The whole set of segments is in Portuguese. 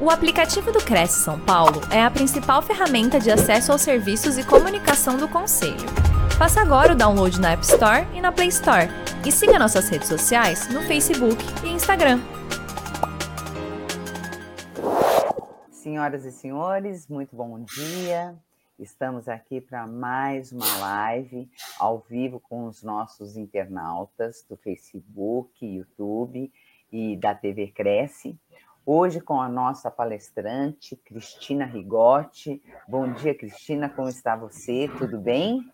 O aplicativo do Cresce São Paulo é a principal ferramenta de acesso aos serviços e comunicação do Conselho. Faça agora o download na App Store e na Play Store. E siga nossas redes sociais no Facebook e Instagram. Senhoras e senhores, muito bom dia. Estamos aqui para mais uma live ao vivo com os nossos internautas do Facebook, YouTube e da TV Cresce. Hoje com a nossa palestrante, Cristina Rigotti. Bom dia, Cristina, como está você? Tudo bem?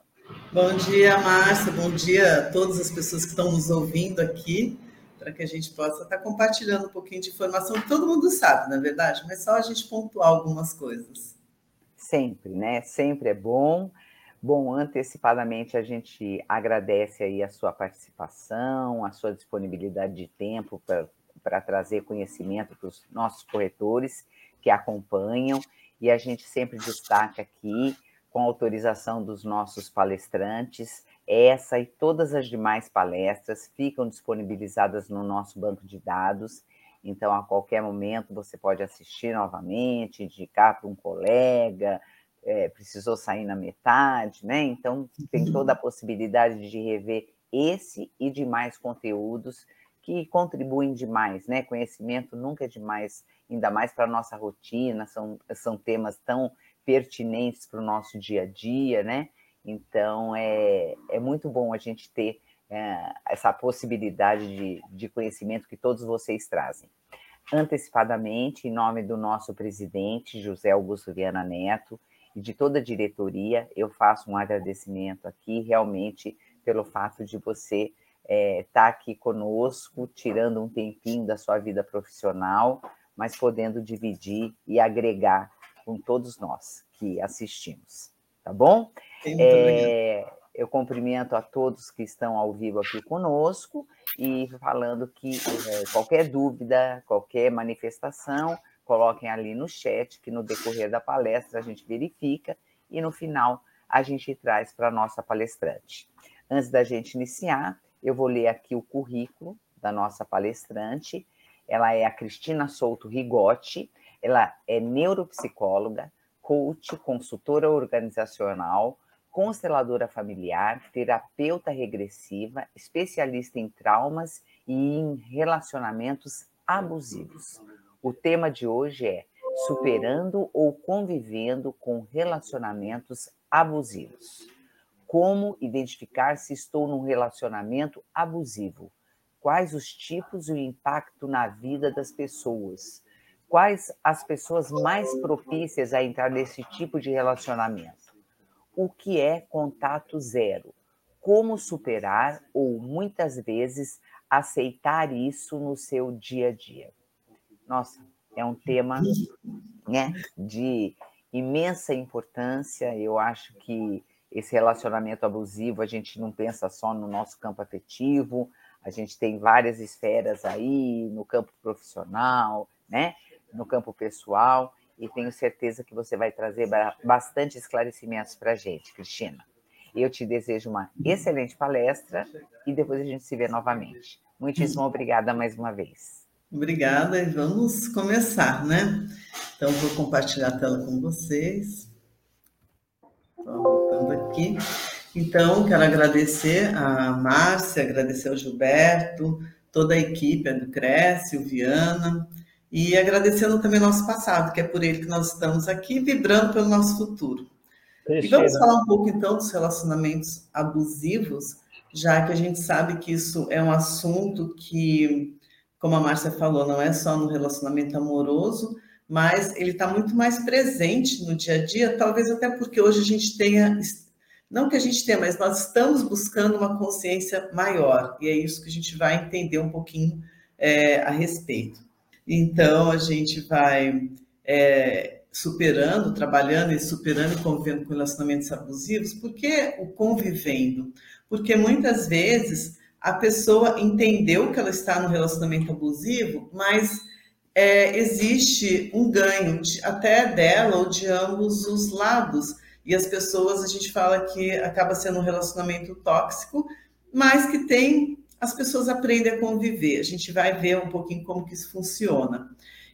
Bom dia, Márcia. Bom dia a todas as pessoas que estão nos ouvindo aqui, para que a gente possa estar compartilhando um pouquinho de informação que todo mundo sabe, na é verdade, mas só a gente pontuar algumas coisas. Sempre, né? Sempre é bom. Bom, antecipadamente a gente agradece aí a sua participação, a sua disponibilidade de tempo para para trazer conhecimento para os nossos corretores que acompanham, e a gente sempre destaca aqui, com autorização dos nossos palestrantes, essa e todas as demais palestras ficam disponibilizadas no nosso banco de dados. Então, a qualquer momento, você pode assistir novamente, indicar para um colega, é, precisou sair na metade, né? Então, tem toda a possibilidade de rever esse e demais conteúdos que contribuem demais, né? Conhecimento nunca é demais, ainda mais para a nossa rotina, são, são temas tão pertinentes para o nosso dia a dia, né? Então é, é muito bom a gente ter é, essa possibilidade de, de conhecimento que todos vocês trazem. Antecipadamente, em nome do nosso presidente, José Augusto Viana Neto, e de toda a diretoria, eu faço um agradecimento aqui, realmente, pelo fato de você estar é, tá aqui conosco, tirando um tempinho da sua vida profissional, mas podendo dividir e agregar com todos nós que assistimos, tá bom? É, eu cumprimento a todos que estão ao vivo aqui conosco e falando que é, qualquer dúvida, qualquer manifestação, coloquem ali no chat, que no decorrer da palestra a gente verifica e no final a gente traz para a nossa palestrante. Antes da gente iniciar, eu vou ler aqui o currículo da nossa palestrante. Ela é a Cristina Souto Rigotti, ela é neuropsicóloga, coach, consultora organizacional, consteladora familiar, terapeuta regressiva, especialista em traumas e em relacionamentos abusivos. O tema de hoje é superando ou convivendo com relacionamentos abusivos. Como identificar se estou num relacionamento abusivo? Quais os tipos e o impacto na vida das pessoas? Quais as pessoas mais propícias a entrar nesse tipo de relacionamento? O que é contato zero? Como superar ou muitas vezes aceitar isso no seu dia a dia? Nossa, é um tema né, de imensa importância. Eu acho que esse relacionamento abusivo, a gente não pensa só no nosso campo afetivo, a gente tem várias esferas aí, no campo profissional, né? no campo pessoal, e tenho certeza que você vai trazer bastante esclarecimentos para a gente, Cristina. Eu te desejo uma excelente palestra e depois a gente se vê novamente. Muitíssimo obrigada mais uma vez. Obrigada e vamos começar, né? Então, vou compartilhar a tela com vocês. Voltando aqui. Então, quero agradecer a Márcia, agradecer ao Gilberto, toda a equipe do Cresce, o Viana, e agradecendo também o nosso passado, que é por ele que nós estamos aqui, vibrando pelo nosso futuro. E vamos falar um pouco, então, dos relacionamentos abusivos, já que a gente sabe que isso é um assunto que, como a Márcia falou, não é só no relacionamento amoroso, mas ele está muito mais presente no dia a dia, talvez até porque hoje a gente tenha, não que a gente tenha, mas nós estamos buscando uma consciência maior, e é isso que a gente vai entender um pouquinho é, a respeito. Então, a gente vai é, superando, trabalhando e superando e convivendo com relacionamentos abusivos, por que o convivendo? Porque muitas vezes a pessoa entendeu que ela está no relacionamento abusivo, mas é, existe um ganho de, até dela ou de ambos os lados. E as pessoas, a gente fala que acaba sendo um relacionamento tóxico, mas que tem, as pessoas aprendem a conviver. A gente vai ver um pouquinho como que isso funciona.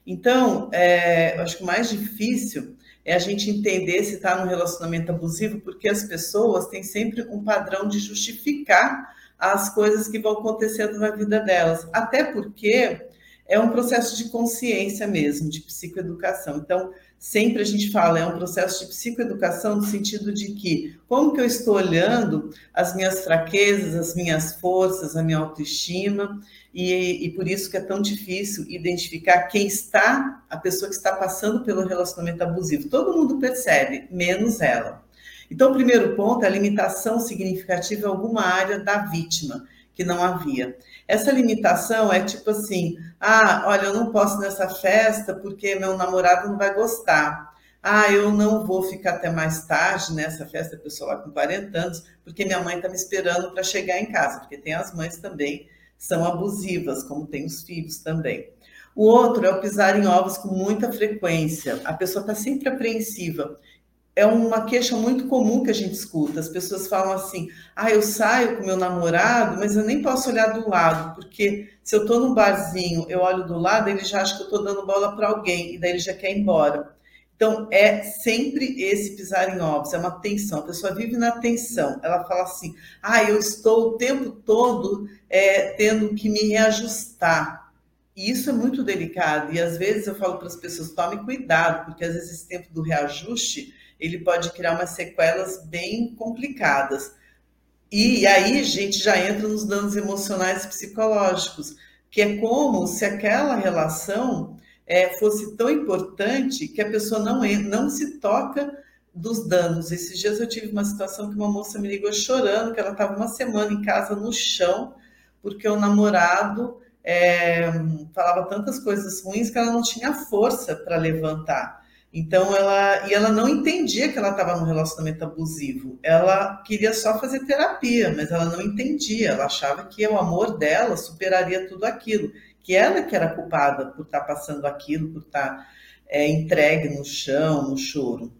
Então, é, eu acho que o mais difícil é a gente entender se está num relacionamento abusivo, porque as pessoas têm sempre um padrão de justificar as coisas que vão acontecendo na vida delas. Até porque é um processo de consciência mesmo, de psicoeducação. Então, sempre a gente fala, é um processo de psicoeducação no sentido de que como que eu estou olhando as minhas fraquezas, as minhas forças, a minha autoestima, e, e por isso que é tão difícil identificar quem está, a pessoa que está passando pelo relacionamento abusivo. Todo mundo percebe, menos ela. Então, o primeiro ponto é a limitação significativa em alguma área da vítima que não havia. Essa limitação é tipo assim: ah, olha, eu não posso nessa festa porque meu namorado não vai gostar. Ah, eu não vou ficar até mais tarde nessa festa, pessoa lá com 40 anos, porque minha mãe está me esperando para chegar em casa, porque tem as mães também são abusivas, como tem os filhos também. O outro é o pisar em ovos com muita frequência. A pessoa está sempre apreensiva é uma queixa muito comum que a gente escuta. As pessoas falam assim: ah, eu saio com meu namorado, mas eu nem posso olhar do lado, porque se eu estou num barzinho, eu olho do lado, ele já acha que eu estou dando bola para alguém, e daí ele já quer ir embora. Então, é sempre esse pisar em ovos, é uma tensão. A pessoa vive na tensão. Ela fala assim: ah, eu estou o tempo todo é, tendo que me reajustar. E isso é muito delicado. E às vezes eu falo para as pessoas: tome cuidado, porque às vezes esse tempo do reajuste ele pode criar umas sequelas bem complicadas. E aí a gente já entra nos danos emocionais e psicológicos, que é como se aquela relação é, fosse tão importante que a pessoa não, não se toca dos danos. Esses dias eu tive uma situação que uma moça me ligou chorando, que ela estava uma semana em casa no chão, porque o namorado é, falava tantas coisas ruins que ela não tinha força para levantar. Então ela e ela não entendia que ela estava num relacionamento abusivo. Ela queria só fazer terapia, mas ela não entendia. Ela achava que o amor dela superaria tudo aquilo, que ela que era culpada por estar tá passando aquilo, por estar tá, é, entregue no chão, no choro.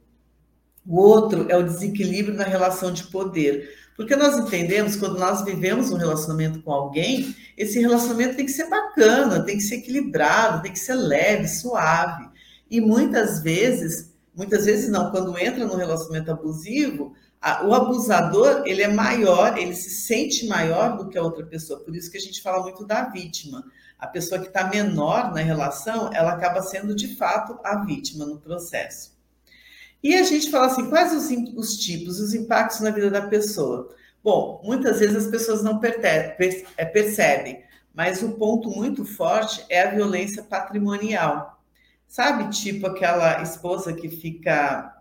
O outro é o desequilíbrio na relação de poder. Porque nós entendemos, quando nós vivemos um relacionamento com alguém, esse relacionamento tem que ser bacana, tem que ser equilibrado, tem que ser leve, suave. E muitas vezes, muitas vezes não, quando entra no relacionamento abusivo, a, o abusador ele é maior, ele se sente maior do que a outra pessoa. Por isso que a gente fala muito da vítima. A pessoa que está menor na relação, ela acaba sendo de fato a vítima no processo. E a gente fala assim, quais os, os tipos, os impactos na vida da pessoa? Bom, muitas vezes as pessoas não é, percebem, mas o ponto muito forte é a violência patrimonial. Sabe, tipo aquela esposa que fica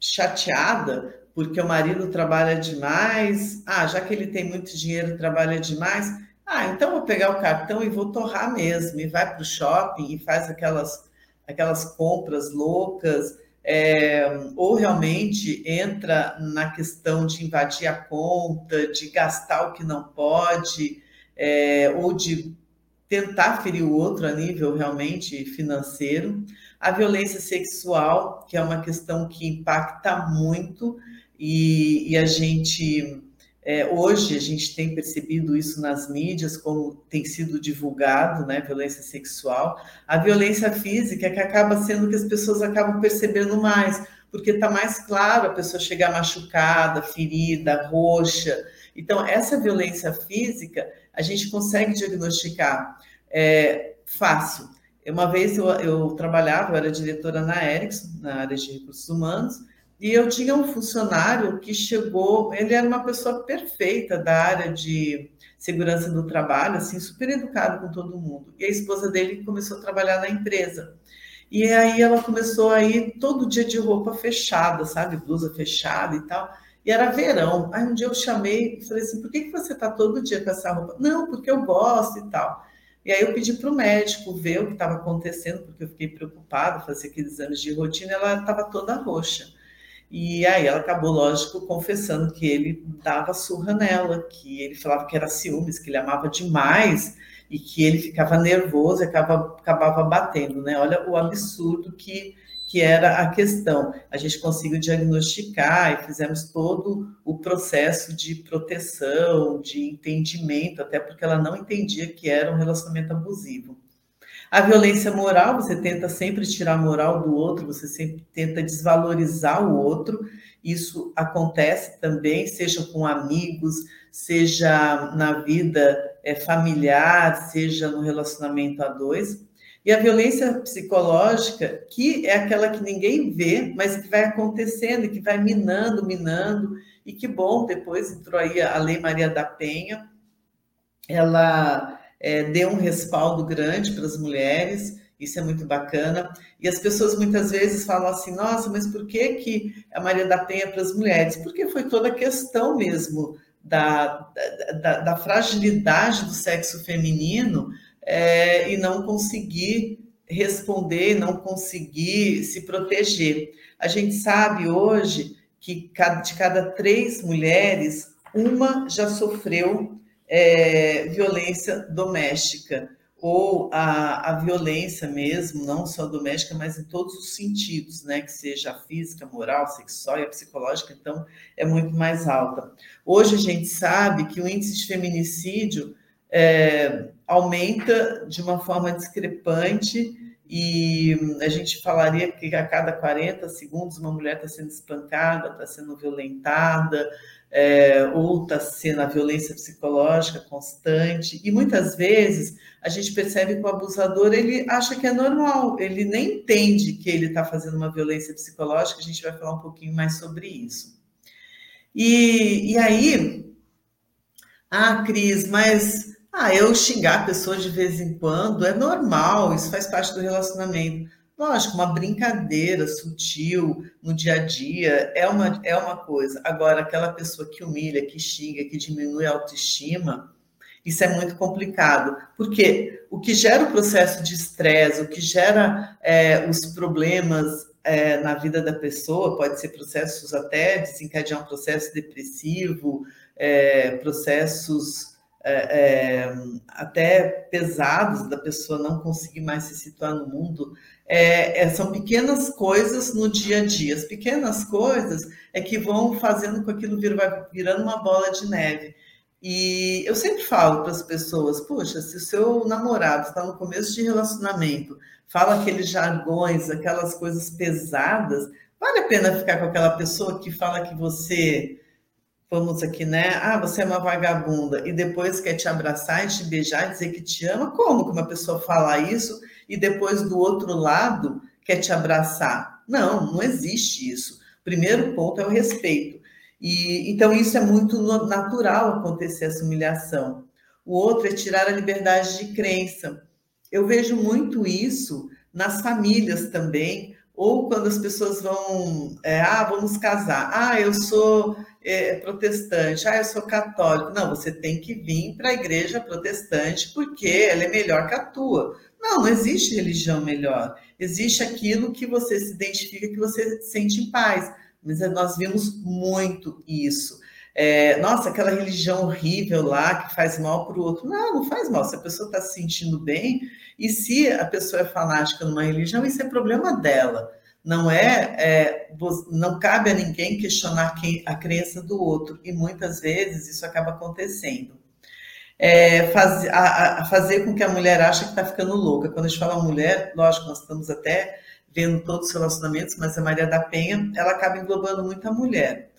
chateada porque o marido trabalha demais. Ah, já que ele tem muito dinheiro, trabalha demais. Ah, então vou pegar o cartão e vou torrar mesmo. E vai para o shopping e faz aquelas, aquelas compras loucas. É, ou realmente entra na questão de invadir a conta, de gastar o que não pode, é, ou de tentar ferir o outro a nível realmente financeiro, a violência sexual, que é uma questão que impacta muito, e, e a gente, é, hoje, a gente tem percebido isso nas mídias, como tem sido divulgado, né, violência sexual, a violência física, que acaba sendo que as pessoas acabam percebendo mais, porque está mais claro a pessoa chegar machucada, ferida, roxa. Então, essa violência física, a gente consegue diagnosticar é, fácil. Uma vez eu, eu, trabalhava, eu era diretora na Ericsson, na área de recursos humanos, e eu tinha um funcionário que chegou, ele era uma pessoa perfeita da área de segurança do trabalho, assim, super educado com todo mundo. E a esposa dele começou a trabalhar na empresa. E aí ela começou a ir todo dia de roupa fechada, sabe? Blusa fechada e tal. E era verão. Aí um dia eu chamei e falei assim: por que, que você está todo dia com essa roupa? Não, porque eu gosto e tal. E aí eu pedi para o médico ver o que estava acontecendo, porque eu fiquei preocupada, fazer aqueles exames de rotina, ela estava toda roxa. E aí ela acabou, lógico, confessando que ele dava surra nela, que ele falava que era ciúmes, que ele amava demais e que ele ficava nervoso e acabava, acabava batendo, né? Olha o absurdo que que era a questão. A gente conseguiu diagnosticar e fizemos todo o processo de proteção, de entendimento, até porque ela não entendia que era um relacionamento abusivo. A violência moral, você tenta sempre tirar a moral do outro, você sempre tenta desvalorizar o outro. Isso acontece também, seja com amigos, seja na vida é, familiar, seja no relacionamento a dois. E a violência psicológica, que é aquela que ninguém vê, mas que vai acontecendo, que vai minando, minando, e que bom, depois entrou aí a Lei Maria da Penha, ela é, deu um respaldo grande para as mulheres, isso é muito bacana. E as pessoas muitas vezes falam assim: nossa, mas por que, que a Maria da Penha é para as mulheres? Porque foi toda a questão mesmo da, da, da fragilidade do sexo feminino é, e não conseguir responder, não conseguir se proteger. A gente sabe hoje que de cada três mulheres, uma já sofreu é, violência doméstica, ou a, a violência mesmo, não só doméstica, mas em todos os sentidos, né? Que seja física, moral, sexual e a psicológica, então é muito mais alta. Hoje a gente sabe que o índice de feminicídio é, aumenta de uma forma discrepante e a gente falaria que a cada 40 segundos uma mulher está sendo espancada, está sendo violentada, é, ou está sendo a violência psicológica constante, e muitas vezes a gente percebe que o abusador ele acha que é normal, ele nem entende que ele está fazendo uma violência psicológica, a gente vai falar um pouquinho mais sobre isso. E, e aí, ah, Cris, mas ah, eu xingar a pessoa de vez em quando é normal, isso faz parte do relacionamento. Lógico, uma brincadeira sutil no dia a dia é uma, é uma coisa. Agora, aquela pessoa que humilha, que xinga, que diminui a autoestima, isso é muito complicado, porque o que gera o processo de estresse, o que gera é, os problemas é, na vida da pessoa, pode ser processos até desencadear um processo depressivo, é, processos é, é, até pesados da pessoa não conseguir mais se situar no mundo, é, é, são pequenas coisas no dia a dia. As pequenas coisas é que vão fazendo com aquilo vir, vai virando uma bola de neve. E eu sempre falo para as pessoas, poxa, se o seu namorado está no começo de relacionamento, fala aqueles jargões, aquelas coisas pesadas, vale a pena ficar com aquela pessoa que fala que você vamos aqui, né? Ah, você é uma vagabunda, e depois quer te abraçar e te beijar dizer que te ama. Como que uma pessoa fala isso e depois do outro lado quer te abraçar? Não, não existe isso. Primeiro ponto é o respeito. E então isso é muito natural acontecer essa humilhação. O outro é tirar a liberdade de crença. Eu vejo muito isso nas famílias também, ou quando as pessoas vão, é, ah, vamos casar. Ah, eu sou é, protestante, ah, eu sou católico. Não, você tem que vir para a igreja protestante porque ela é melhor que a tua. Não, não existe religião melhor. Existe aquilo que você se identifica, que você sente em paz. Mas nós vimos muito isso. É, nossa, aquela religião horrível lá que faz mal para o outro. Não, não faz mal. Se a pessoa está se sentindo bem, e se a pessoa é fanática numa religião, isso é problema dela. Não é, é, não cabe a ninguém questionar quem, a crença do outro, e muitas vezes isso acaba acontecendo. É, faz, a, a fazer com que a mulher ache que está ficando louca. Quando a gente fala mulher, lógico, nós estamos até vendo todos os relacionamentos, mas a Maria da Penha, ela acaba englobando muito a mulher.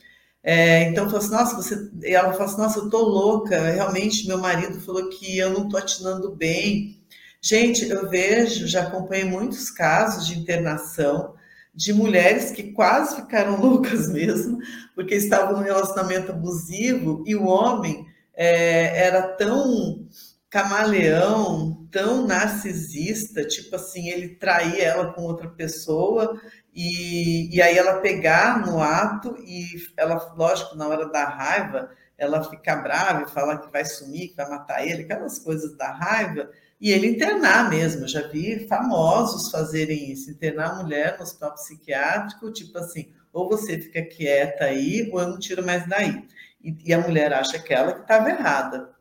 É, então, falou assim, nossa, você... ela falou assim, nossa, eu tô louca, realmente, meu marido falou que eu não tô atinando bem. Gente, eu vejo, já acompanhei muitos casos de internação, de mulheres que quase ficaram loucas mesmo, porque estavam num relacionamento abusivo e o homem é, era tão camaleão, tão narcisista, tipo assim, ele traía ela com outra pessoa e, e aí ela pegar no ato e ela, lógico, na hora da raiva, ela fica brava e falar que vai sumir, que vai matar ele, aquelas coisas da raiva, e ele internar mesmo. Eu já vi famosos fazerem isso, internar a mulher no hospital psiquiátrico, tipo assim, ou você fica quieta aí, ou eu não tiro mais daí. E, e a mulher acha que ela que estava errada.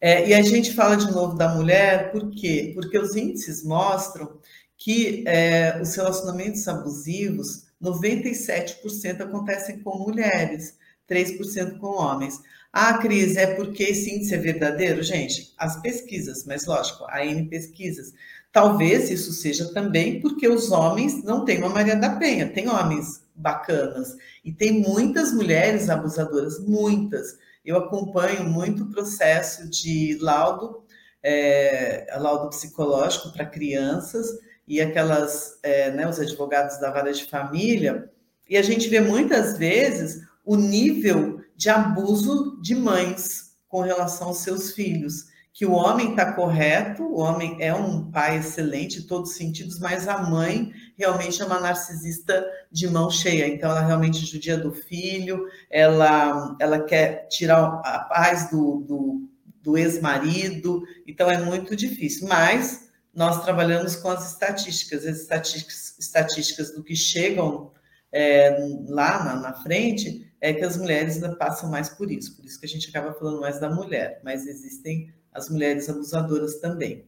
É, e a gente fala de novo da mulher, por quê? Porque os índices mostram que é, os relacionamentos abusivos, 97% acontecem com mulheres, 3% com homens. Ah, Cris, é porque esse índice é verdadeiro? Gente, as pesquisas, mas lógico, a N pesquisas. Talvez isso seja também porque os homens não têm uma Maria da Penha, tem homens bacanas e tem muitas mulheres abusadoras, muitas. Eu acompanho muito o processo de laudo, é, laudo psicológico para crianças e aquelas, é, né, os advogados da vara de família, e a gente vê muitas vezes o nível de abuso de mães com relação aos seus filhos que o homem está correto, o homem é um pai excelente em todos os sentidos, mas a mãe realmente é uma narcisista de mão cheia. Então, ela realmente judia do filho, ela, ela quer tirar a paz do, do, do ex-marido, então é muito difícil. Mas nós trabalhamos com as estatísticas, as estatísticas, estatísticas do que chegam é, lá na, na frente, é que as mulheres passam mais por isso, por isso que a gente acaba falando mais da mulher, mas existem as mulheres abusadoras também.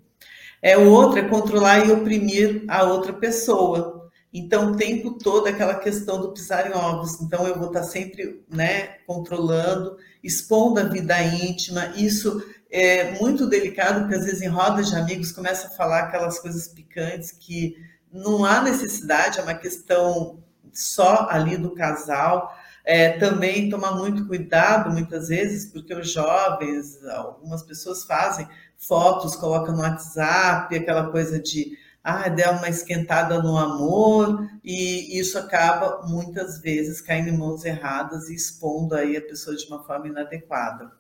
É, o outro é controlar e oprimir a outra pessoa. Então, o tempo todo aquela questão do pisar em ovos. Então, eu vou estar sempre né, controlando, expondo a vida íntima. Isso é muito delicado, porque às vezes em rodas de amigos começa a falar aquelas coisas picantes que não há necessidade, é uma questão só ali do casal. É, também tomar muito cuidado, muitas vezes, porque os jovens, algumas pessoas fazem fotos, colocam no WhatsApp, aquela coisa de ah, der uma esquentada no amor, e isso acaba muitas vezes caindo em mãos erradas e expondo aí a pessoa de uma forma inadequada.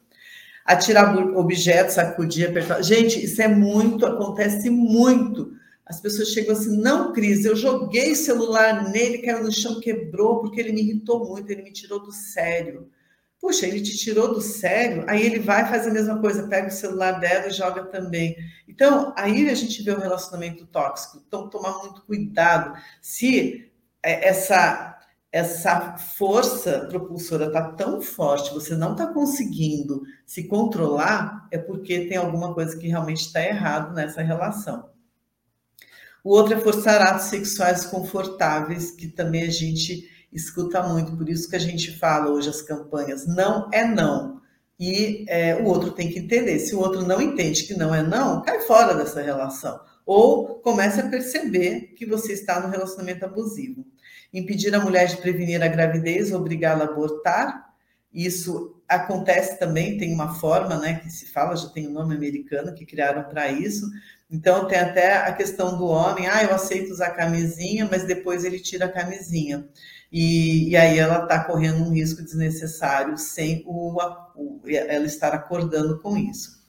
Atirar objetos, sacudir, apertar. Gente, isso é muito, acontece muito as pessoas chegam assim, não, Cris, eu joguei celular nele, caiu no chão, quebrou, porque ele me irritou muito, ele me tirou do sério. Puxa, ele te tirou do sério, aí ele vai faz a mesma coisa, pega o celular dela e joga também. Então, aí a gente vê o relacionamento tóxico. Então, tomar muito cuidado. Se é, essa essa força propulsora está tão forte, você não está conseguindo se controlar, é porque tem alguma coisa que realmente está errado nessa relação. O outro é forçar atos sexuais confortáveis, que também a gente escuta muito, por isso que a gente fala hoje as campanhas, não é não. E é, o outro tem que entender. Se o outro não entende que não é não, cai fora dessa relação. Ou comece a perceber que você está no relacionamento abusivo. Impedir a mulher de prevenir a gravidez, obrigá-la a abortar. Isso acontece também, tem uma forma, né, que se fala, já tem um nome americano que criaram para isso, então, tem até a questão do homem, ah, eu aceito usar camisinha, mas depois ele tira a camisinha. E, e aí ela está correndo um risco desnecessário sem o, o, ela estar acordando com isso.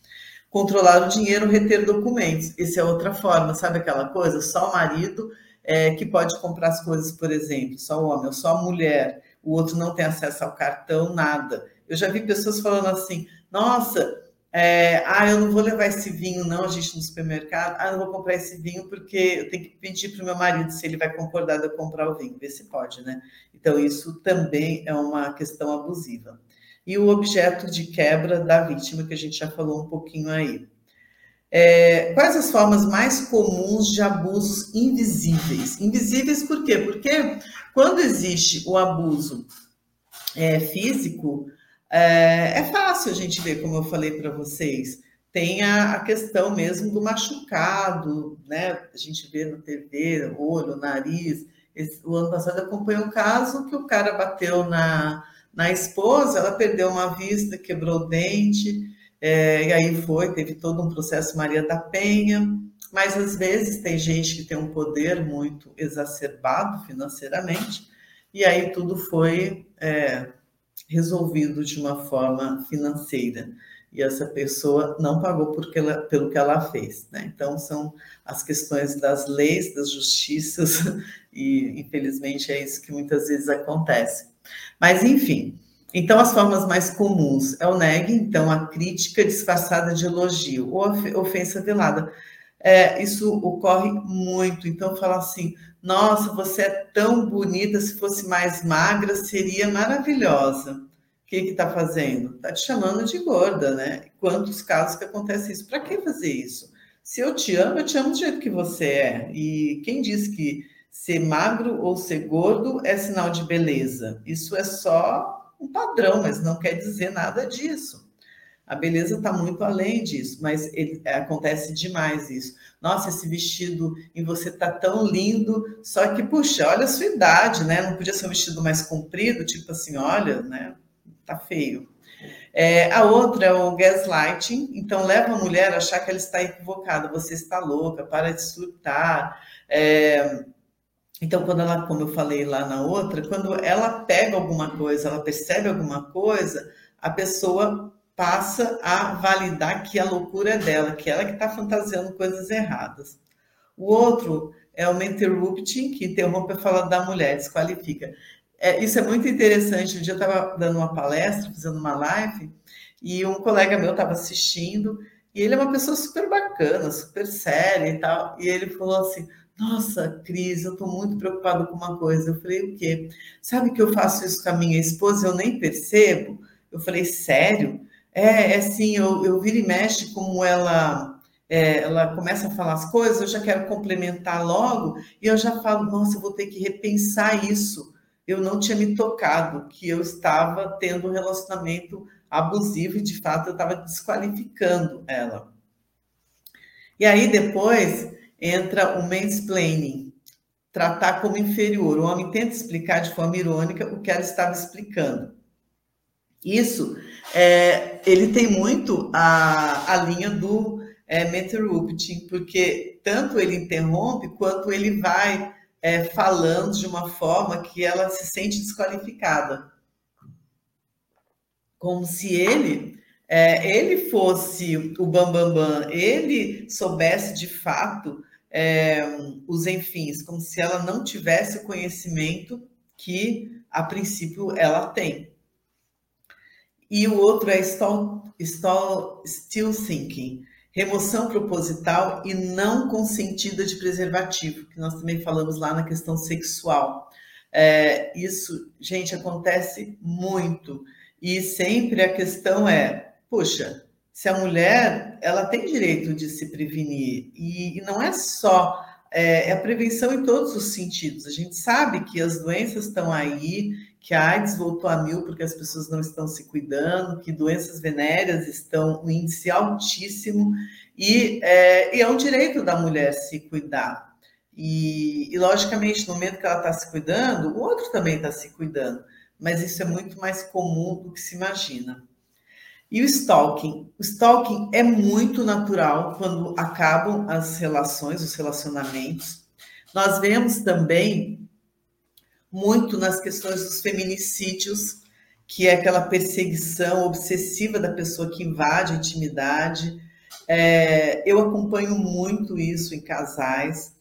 Controlar o dinheiro, reter documentos. Essa é outra forma, sabe aquela coisa? Só o marido é, que pode comprar as coisas, por exemplo, só o homem, ou só a mulher, o outro não tem acesso ao cartão, nada. Eu já vi pessoas falando assim: nossa, é, ah, eu não vou levar esse vinho, não, a gente no supermercado. Ah, não vou comprar esse vinho porque eu tenho que pedir para o meu marido se ele vai concordar de eu comprar o vinho, ver se pode, né? Então, isso também é uma questão abusiva. E o objeto de quebra da vítima, que a gente já falou um pouquinho aí. É, quais as formas mais comuns de abusos invisíveis? Invisíveis por quê? Porque quando existe o abuso é, físico, é, é fácil a gente ver, como eu falei para vocês. Tem a, a, questão mesmo do machucado, né? A gente vê no TV, olho, nariz. Esse, o ano passado acompanhei um caso que o cara bateu na, na esposa, ela perdeu uma vista, quebrou o dente, é, e aí foi, teve todo um processo Maria da Penha. Mas às vezes tem gente que tem um poder muito exacerbado financeiramente, e aí tudo foi é, resolvido de uma forma financeira e essa pessoa não pagou porque ela, pelo que ela fez. Né? Então, são as questões das leis, das justiças, e infelizmente é isso que muitas vezes acontece. Mas, enfim, então as formas mais comuns é o neg, então a crítica disfarçada de elogio, ou ofensa velada. É, isso ocorre muito, então fala assim, nossa, você é tão bonita, se fosse mais magra, seria maravilhosa. O que está fazendo? Está te chamando de gorda, né? Quantos casos que acontece isso? Para que fazer isso? Se eu te amo, eu te amo do jeito que você é. E quem diz que ser magro ou ser gordo é sinal de beleza? Isso é só um padrão, mas não quer dizer nada disso. A beleza está muito além disso, mas ele, é, acontece demais isso. Nossa, esse vestido em você está tão lindo, só que, puxa, olha a sua idade, né? Não podia ser um vestido mais comprido, tipo assim, olha, né? Tá feio. É, a outra é o gaslighting, então leva a mulher a achar que ela está equivocada, você está louca, para de surtar. É, então, quando ela, como eu falei lá na outra, quando ela pega alguma coisa, ela percebe alguma coisa, a pessoa passa a validar que a loucura é dela, que ela que está fantasiando coisas erradas. O outro é o interrupting, que interrompe a fala da mulher, desqualifica. É, isso é muito interessante. Um dia eu estava dando uma palestra, fazendo uma live, e um colega meu estava assistindo, e ele é uma pessoa super bacana, super séria e tal, e ele falou assim, nossa, Cris, eu estou muito preocupado com uma coisa. Eu falei, o quê? Sabe que eu faço isso com a minha esposa e eu nem percebo? Eu falei, sério? É, é assim, eu, eu viro e mexe como ela, é, ela começa a falar as coisas, eu já quero complementar logo, e eu já falo, nossa, eu vou ter que repensar isso. Eu não tinha me tocado que eu estava tendo um relacionamento abusivo e, de fato, eu estava desqualificando ela. E aí, depois, entra o mansplaining, tratar como inferior. O homem tenta explicar de forma irônica o que ela estava explicando. Isso, é, ele tem muito a, a linha do é, interrupting, porque tanto ele interrompe quanto ele vai é, falando de uma forma que ela se sente desqualificada. Como se ele é, ele fosse o bambambam, bam, bam, ele soubesse de fato é, os enfins, como se ela não tivesse o conhecimento que, a princípio, ela tem. E o outro é stall, stall, still thinking, remoção proposital e não consentida de preservativo, que nós também falamos lá na questão sexual. É, isso, gente, acontece muito. E sempre a questão é, puxa, se a mulher ela tem direito de se prevenir e, e não é só é, é, a prevenção em todos os sentidos. A gente sabe que as doenças estão aí, que a AIDS voltou a mil porque as pessoas não estão se cuidando, que doenças venéreas estão um índice altíssimo, e é, e é um direito da mulher se cuidar. E, e, logicamente, no momento que ela está se cuidando, o outro também está se cuidando, mas isso é muito mais comum do que se imagina. E o stalking? O stalking é muito natural quando acabam as relações, os relacionamentos. Nós vemos também muito nas questões dos feminicídios, que é aquela perseguição obsessiva da pessoa que invade a intimidade. É, eu acompanho muito isso em casais.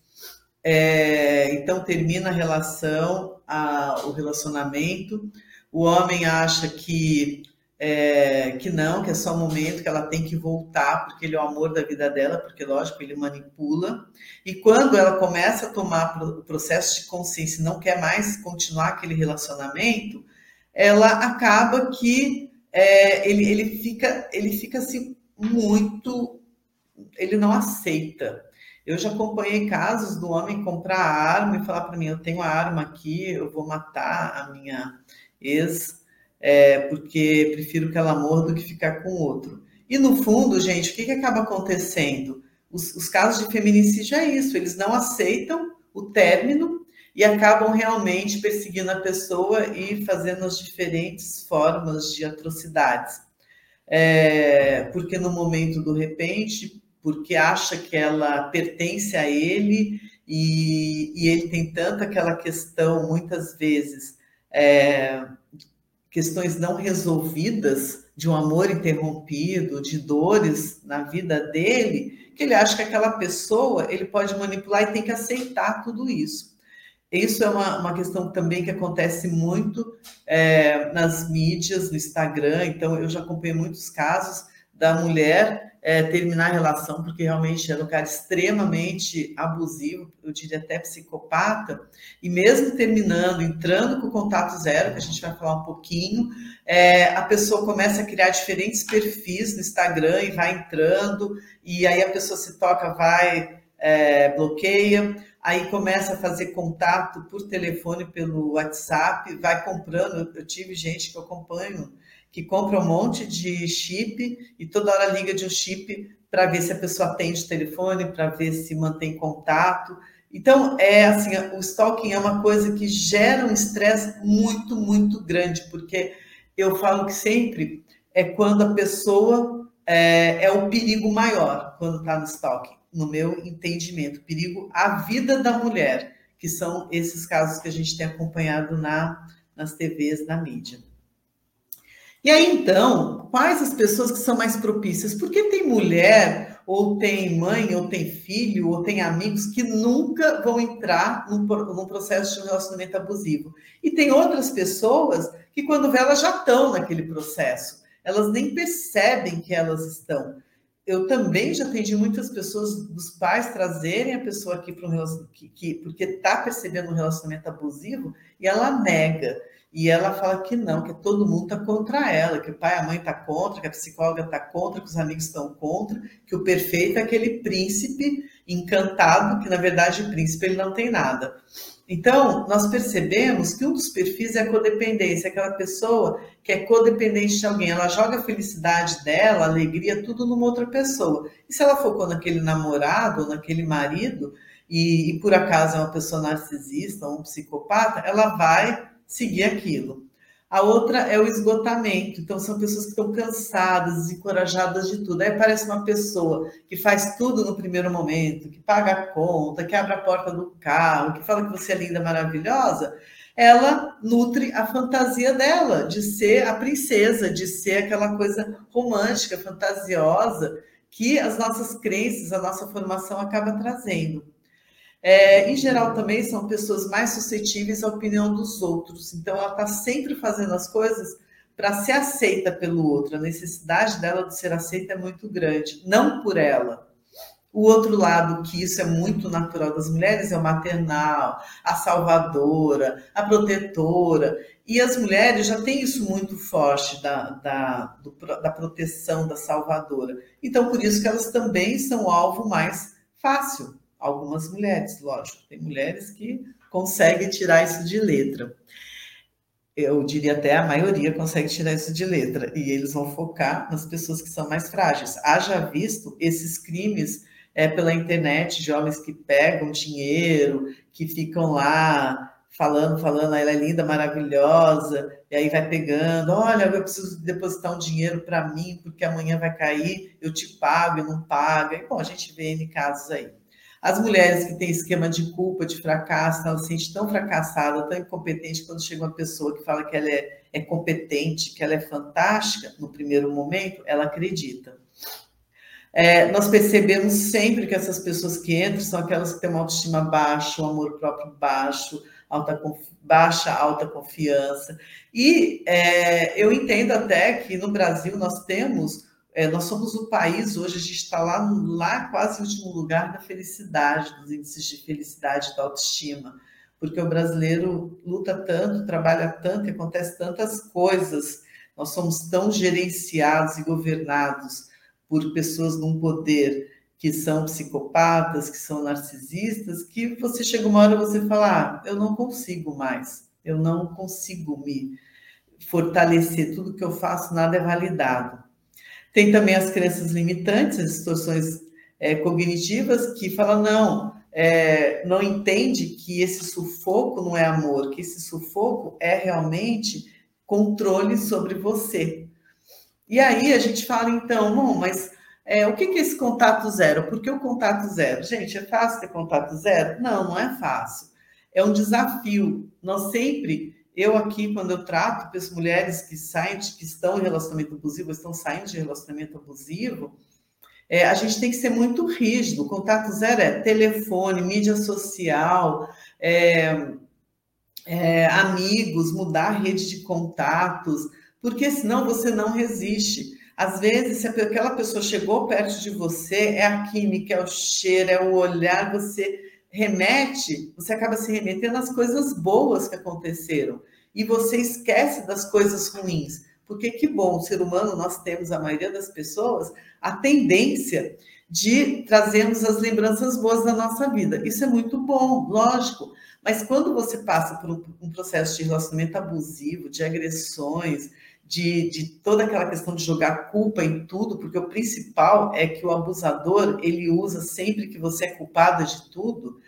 É, então, termina a relação, a, o relacionamento, o homem acha que é, que não, que é só um momento, que ela tem que voltar, porque ele é o amor da vida dela, porque, lógico, ele manipula. E quando ela começa a tomar o processo de consciência e não quer mais continuar aquele relacionamento, ela acaba que é, ele, ele, fica, ele fica assim muito. Ele não aceita. Eu já acompanhei casos do homem comprar arma e falar para mim: eu tenho a arma aqui, eu vou matar a minha ex é, porque prefiro que ela morra do que ficar com outro. E no fundo, gente, o que, que acaba acontecendo? Os, os casos de feminicídio é isso, eles não aceitam o término e acabam realmente perseguindo a pessoa e fazendo as diferentes formas de atrocidades. É, porque no momento do repente, porque acha que ela pertence a ele e, e ele tem tanto aquela questão, muitas vezes, é, questões não resolvidas, de um amor interrompido, de dores na vida dele, que ele acha que aquela pessoa ele pode manipular e tem que aceitar tudo isso. Isso é uma, uma questão também que acontece muito é, nas mídias, no Instagram. Então, eu já acompanhei muitos casos da mulher é, terminar a relação, porque realmente era um cara extremamente abusivo, eu diria até psicopata, e mesmo terminando, entrando com contato zero, que a gente vai falar um pouquinho, é, a pessoa começa a criar diferentes perfis no Instagram e vai entrando, e aí a pessoa se toca, vai, é, bloqueia. aí começa a fazer contato por telefone, pelo WhatsApp, vai comprando. Eu tive gente que eu acompanho que compra um monte de chip e toda hora liga de um chip para ver se a pessoa atende o telefone, para ver se mantém contato. Então, é assim, o stalking é uma coisa que gera um estresse muito, muito grande, porque eu falo que sempre é quando a pessoa é, é o perigo maior quando está no stalking, no meu entendimento, perigo à vida da mulher, que são esses casos que a gente tem acompanhado na, nas TVs, na mídia. E aí, então, quais as pessoas que são mais propícias? Porque tem mulher, ou tem mãe, ou tem filho, ou tem amigos que nunca vão entrar num, num processo de relacionamento abusivo. E tem outras pessoas que, quando vê, elas já estão naquele processo. Elas nem percebem que elas estão. Eu também já atendi muitas pessoas, dos pais trazerem a pessoa aqui para um relacionamento, que, que, porque está percebendo um relacionamento abusivo, e ela nega. E ela fala que não, que todo mundo está contra ela, que o pai e a mãe está contra, que a psicóloga está contra, que os amigos estão contra, que o perfeito é aquele príncipe encantado, que na verdade o príncipe ele não tem nada. Então, nós percebemos que um dos perfis é a codependência, aquela pessoa que é codependente de alguém, ela joga a felicidade dela, a alegria, tudo numa outra pessoa. E se ela focou naquele namorado, ou naquele marido, e, e por acaso é uma pessoa narcisista, ou um psicopata, ela vai seguir aquilo. A outra é o esgotamento. Então, são pessoas que estão cansadas, desencorajadas de tudo. Aí aparece uma pessoa que faz tudo no primeiro momento, que paga a conta, que abre a porta do carro, que fala que você é linda, maravilhosa. Ela nutre a fantasia dela de ser a princesa, de ser aquela coisa romântica, fantasiosa, que as nossas crenças, a nossa formação acaba trazendo. É, em geral, também são pessoas mais suscetíveis à opinião dos outros. Então, ela está sempre fazendo as coisas para ser aceita pelo outro. A necessidade dela de ser aceita é muito grande, não por ela. O outro lado, que isso é muito natural das mulheres, é o maternal, a salvadora, a protetora. E as mulheres já têm isso muito forte da, da, do, da proteção, da salvadora. Então, por isso que elas também são alvo mais fácil algumas mulheres, lógico, tem mulheres que conseguem tirar isso de letra. Eu diria até a maioria consegue tirar isso de letra, e eles vão focar nas pessoas que são mais frágeis. Haja visto esses crimes é, pela internet, de homens que pegam dinheiro, que ficam lá falando, falando, ela é linda, maravilhosa, e aí vai pegando, olha, eu preciso depositar um dinheiro para mim, porque amanhã vai cair, eu te pago e não paga. E, bom, a gente vê N casos aí. As mulheres que têm esquema de culpa, de fracasso, ela se sente tão fracassada, tão incompetente, quando chega uma pessoa que fala que ela é, é competente, que ela é fantástica, no primeiro momento, ela acredita. É, nós percebemos sempre que essas pessoas que entram são aquelas que têm uma autoestima baixa, um amor próprio baixo, alta, baixa alta confiança. E é, eu entendo até que no Brasil nós temos é, nós somos o país, hoje a gente está lá, lá quase último lugar da felicidade, dos índices de felicidade da autoestima, porque o brasileiro luta tanto, trabalha tanto, e acontece tantas coisas, nós somos tão gerenciados e governados por pessoas num poder que são psicopatas, que são narcisistas, que você chega uma hora e você fala, ah, eu não consigo mais, eu não consigo me fortalecer, tudo que eu faço, nada é validado. Tem também as crenças limitantes, as distorções é, cognitivas, que falam, não, é, não entende que esse sufoco não é amor, que esse sufoco é realmente controle sobre você. E aí a gente fala, então, bom, mas é, o que, que é esse contato zero? Por que o contato zero? Gente, é fácil ter contato zero? Não, não é fácil. É um desafio. Nós sempre eu aqui, quando eu trato as mulheres que saem, que estão em relacionamento abusivo, estão saindo de relacionamento abusivo, é, a gente tem que ser muito rígido. Contato zero é telefone, mídia social, é, é, amigos, mudar a rede de contatos, porque senão você não resiste. Às vezes, se aquela pessoa chegou perto de você, é a química, é o cheiro, é o olhar, você remete, você acaba se remetendo às coisas boas que aconteceram e você esquece das coisas ruins. Porque que bom, ser humano, nós temos, a maioria das pessoas, a tendência de trazermos as lembranças boas da nossa vida. Isso é muito bom, lógico. Mas quando você passa por um processo de relacionamento abusivo, de agressões, de, de, toda aquela questão de jogar culpa em tudo, porque o principal é que o abusador ele usa sempre que você é culpada de tudo.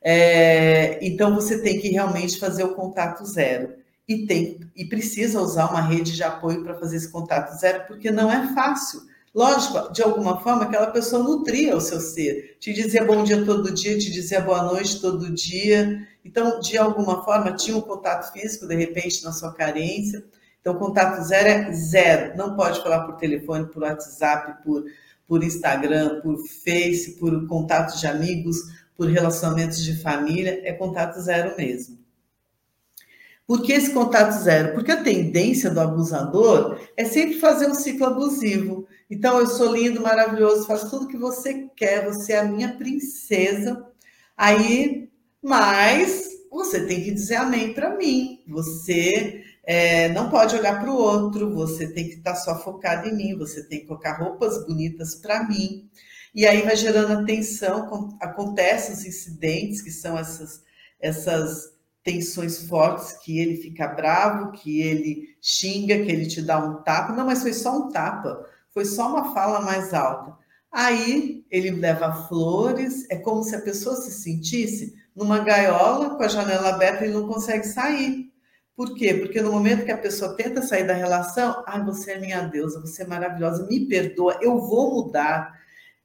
É, então você tem que realmente fazer o contato zero e tem e precisa usar uma rede de apoio para fazer esse contato zero, porque não é fácil. Lógico, de alguma forma, aquela pessoa nutria o seu ser, te dizia bom dia todo dia, te dizia boa noite todo dia. Então, de alguma forma, tinha um contato físico, de repente, na sua carência. Então, contato zero é zero. Não pode falar por telefone, por WhatsApp, por, por Instagram, por Face, por contatos de amigos, por relacionamentos de família. É contato zero mesmo. Por que esse contato zero? Porque a tendência do abusador é sempre fazer um ciclo abusivo. Então, eu sou lindo, maravilhoso, faço tudo que você quer, você é a minha princesa. Aí, mas você tem que dizer amém para mim. Você é, não pode olhar para o outro, você tem que estar tá só focado em mim, você tem que colocar roupas bonitas para mim. E aí vai gerando atenção, acontecem os incidentes, que são essas, essas tensões fortes, que ele fica bravo, que ele xinga, que ele te dá um tapa. Não, mas foi só um tapa foi só uma fala mais alta. Aí ele leva flores, é como se a pessoa se sentisse numa gaiola com a janela aberta e não consegue sair. Por quê? Porque no momento que a pessoa tenta sair da relação, ah, você é minha deusa, você é maravilhosa, me perdoa, eu vou mudar.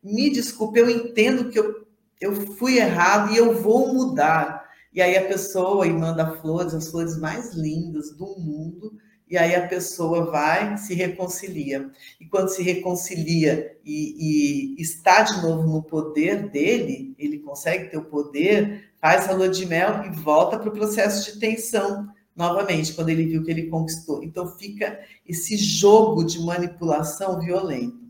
Me desculpe, eu entendo que eu, eu fui errado e eu vou mudar. E aí a pessoa e manda flores, as flores mais lindas do mundo, e aí a pessoa vai, se reconcilia. E quando se reconcilia e, e, está de novo no poder dele, ele consegue ter o poder, faz a lua de mel e volta para o processo de tensão novamente, quando ele viu que ele conquistou. Então fica esse jogo de manipulação violento.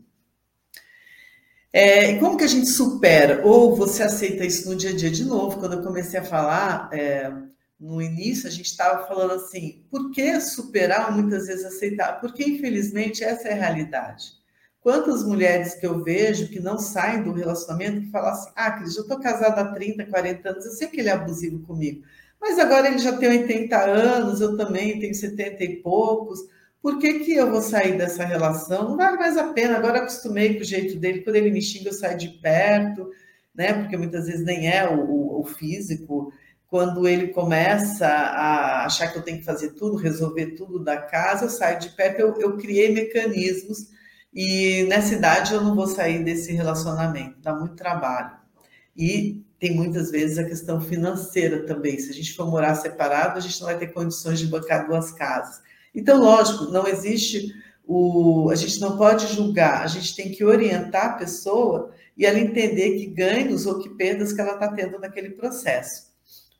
É, e como que a gente supera? Ou você aceita isso no dia a dia de novo? Quando eu comecei a falar, é, no início, a gente estava falando assim, por que superar muitas vezes aceitar? Porque, infelizmente, essa é a realidade. Quantas mulheres que eu vejo que não saem do relacionamento que falam assim, ah, Cris, eu estou casada há 30, 40 anos, eu sei que ele é abusivo comigo, mas agora ele já tem 80 anos, eu também tenho 70 e poucos, por que, que eu vou sair dessa relação? Não vale mais a pena, agora acostumei com o jeito dele, quando ele me xinga eu saio de perto, né? Porque muitas vezes nem é o, o físico, quando ele começa a achar que eu tenho que fazer tudo, resolver tudo da casa, eu saio de perto, eu, eu criei mecanismos. E nessa idade eu não vou sair desse relacionamento, dá muito trabalho. E tem muitas vezes a questão financeira também. Se a gente for morar separado, a gente não vai ter condições de bancar duas casas. Então, lógico, não existe o. A gente não pode julgar, a gente tem que orientar a pessoa e ela entender que ganhos ou que perdas que ela está tendo naquele processo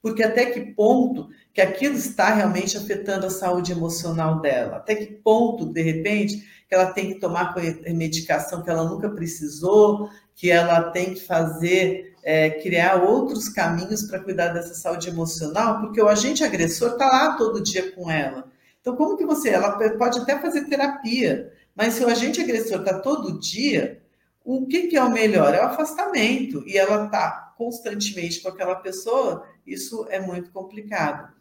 porque até que ponto que aquilo está realmente afetando a saúde emocional dela, até que ponto, de repente, que ela tem que tomar medicação que ela nunca precisou, que ela tem que fazer, é, criar outros caminhos para cuidar dessa saúde emocional, porque o agente agressor está lá todo dia com ela. Então, como que você, ela pode até fazer terapia, mas se o agente agressor está todo dia, o que, que é o melhor? É o afastamento, e ela está constantemente com aquela pessoa, isso é muito complicado.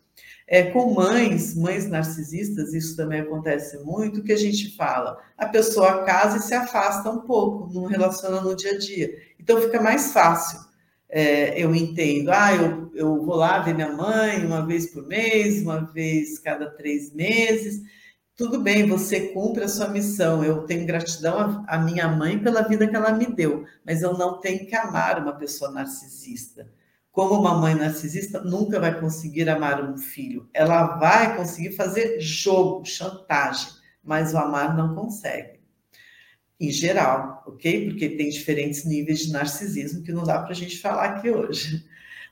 É, com mães, mães narcisistas, isso também acontece muito, que a gente fala, a pessoa casa e se afasta um pouco, não relaciona no dia a dia. Então fica mais fácil. É, eu entendo, ah, eu, eu vou lá ver minha mãe uma vez por mês, uma vez cada três meses. Tudo bem, você cumpre a sua missão. Eu tenho gratidão à minha mãe pela vida que ela me deu, mas eu não tenho que amar uma pessoa narcisista como uma mãe narcisista nunca vai conseguir amar um filho. Ela vai conseguir fazer jogo, chantagem, mas o amar não consegue. Em geral, ok? Porque tem diferentes níveis de narcisismo que não dá para a gente falar aqui hoje.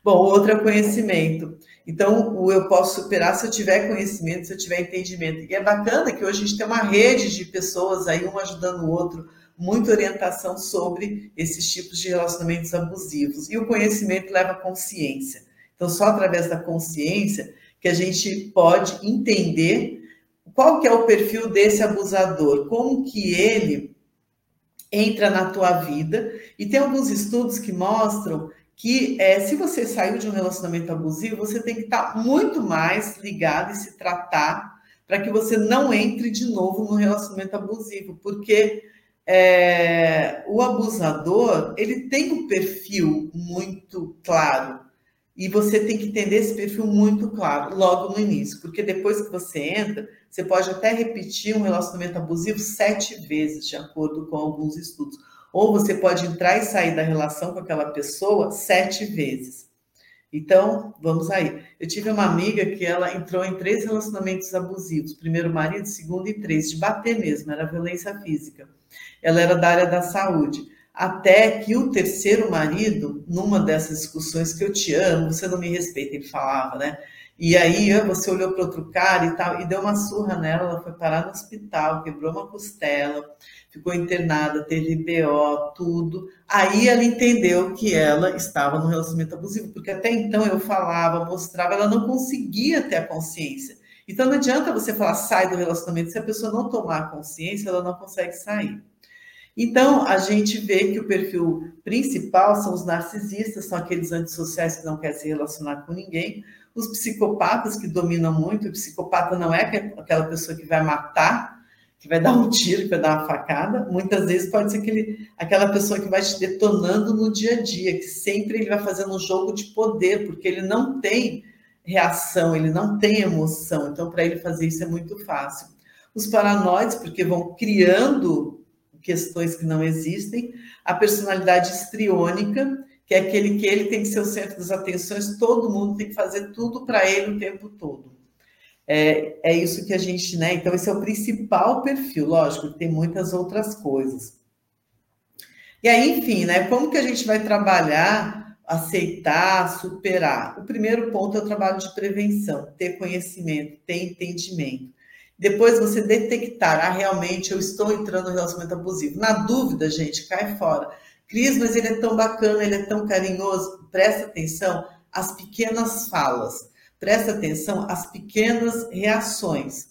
Bom, outro é conhecimento. Então, o eu posso superar se eu tiver conhecimento, se eu tiver entendimento. E é bacana que hoje a gente tem uma rede de pessoas aí, um ajudando o outro, muita orientação sobre esses tipos de relacionamentos abusivos. E o conhecimento leva à consciência. Então, só através da consciência que a gente pode entender qual que é o perfil desse abusador, como que ele entra na tua vida. E tem alguns estudos que mostram que é, se você saiu de um relacionamento abusivo, você tem que estar muito mais ligado e se tratar para que você não entre de novo no relacionamento abusivo, porque é, o abusador ele tem um perfil muito claro. E você tem que entender esse perfil muito claro logo no início, porque depois que você entra, você pode até repetir um relacionamento abusivo sete vezes, de acordo com alguns estudos. Ou você pode entrar e sair da relação com aquela pessoa sete vezes. Então, vamos aí. Eu tive uma amiga que ela entrou em três relacionamentos abusivos: primeiro marido, segundo e três, de bater mesmo, era violência física. Ela era da área da saúde até que o terceiro marido, numa dessas discussões que eu te amo, você não me respeita, ele falava, né? E aí você olhou para outro cara e tal, e deu uma surra nela, ela foi parar no hospital, quebrou uma costela, ficou internada, teve BO, tudo. Aí ela entendeu que ela estava no relacionamento abusivo, porque até então eu falava, mostrava, ela não conseguia ter a consciência. Então não adianta você falar sai do relacionamento, se a pessoa não tomar consciência, ela não consegue sair. Então, a gente vê que o perfil principal são os narcisistas, são aqueles antissociais que não querem se relacionar com ninguém, os psicopatas que dominam muito, o psicopata não é aquela pessoa que vai matar, que vai dar um tiro, que vai dar uma facada, muitas vezes pode ser aquele, aquela pessoa que vai te detonando no dia a dia, que sempre ele vai fazendo um jogo de poder, porque ele não tem reação, ele não tem emoção, então para ele fazer isso é muito fácil. Os paranoides, porque vão criando questões que não existem, a personalidade histriônica, que é aquele que ele tem que ser o centro das atenções, todo mundo tem que fazer tudo para ele o tempo todo. É, é isso que a gente, né? Então, esse é o principal perfil, lógico, tem muitas outras coisas. E aí, enfim, né? Como que a gente vai trabalhar, aceitar, superar? O primeiro ponto é o trabalho de prevenção, ter conhecimento, ter entendimento. Depois você detectar, ah, realmente eu estou entrando no relacionamento abusivo. Na dúvida, gente, cai fora. Cris, mas ele é tão bacana, ele é tão carinhoso. Presta atenção às pequenas falas. Presta atenção às pequenas reações.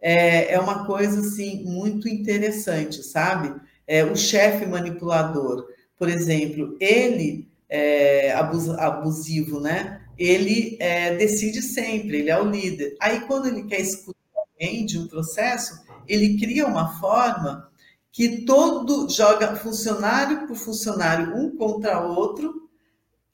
É, é uma coisa, assim, muito interessante, sabe? É, o chefe manipulador, por exemplo, ele é abusivo, né? Ele é, decide sempre, ele é o líder. Aí, quando ele quer escutar de um processo, ele cria uma forma que todo joga funcionário por funcionário, um contra outro,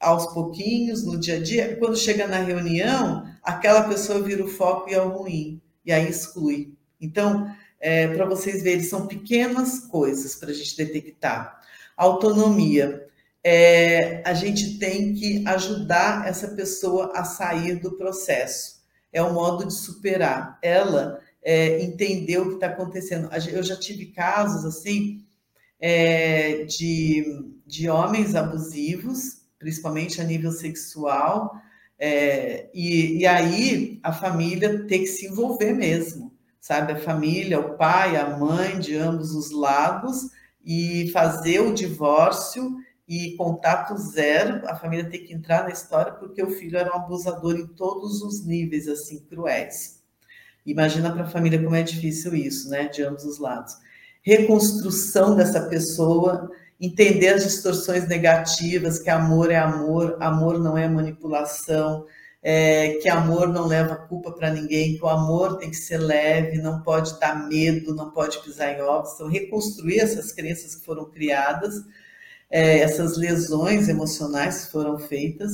aos pouquinhos, no dia a dia. Quando chega na reunião, aquela pessoa vira o foco e é o ruim, e aí exclui. Então, é, para vocês verem, são pequenas coisas para a gente detectar. Autonomia. É, a gente tem que ajudar essa pessoa a sair do processo é o modo de superar. Ela é, entendeu o que está acontecendo. Eu já tive casos assim é, de, de homens abusivos, principalmente a nível sexual, é, e, e aí a família tem que se envolver mesmo, sabe? A família, o pai, a mãe de ambos os lados, e fazer o divórcio e contato zero, a família tem que entrar na história porque o filho era um abusador em todos os níveis, assim, cruéis. Imagina para a família como é difícil isso, né, de ambos os lados. Reconstrução dessa pessoa, entender as distorções negativas, que amor é amor, amor não é manipulação, é, que amor não leva culpa para ninguém, que o amor tem que ser leve, não pode dar medo, não pode pisar em ovos. Então, reconstruir essas crenças que foram criadas é, essas lesões emocionais que foram feitas,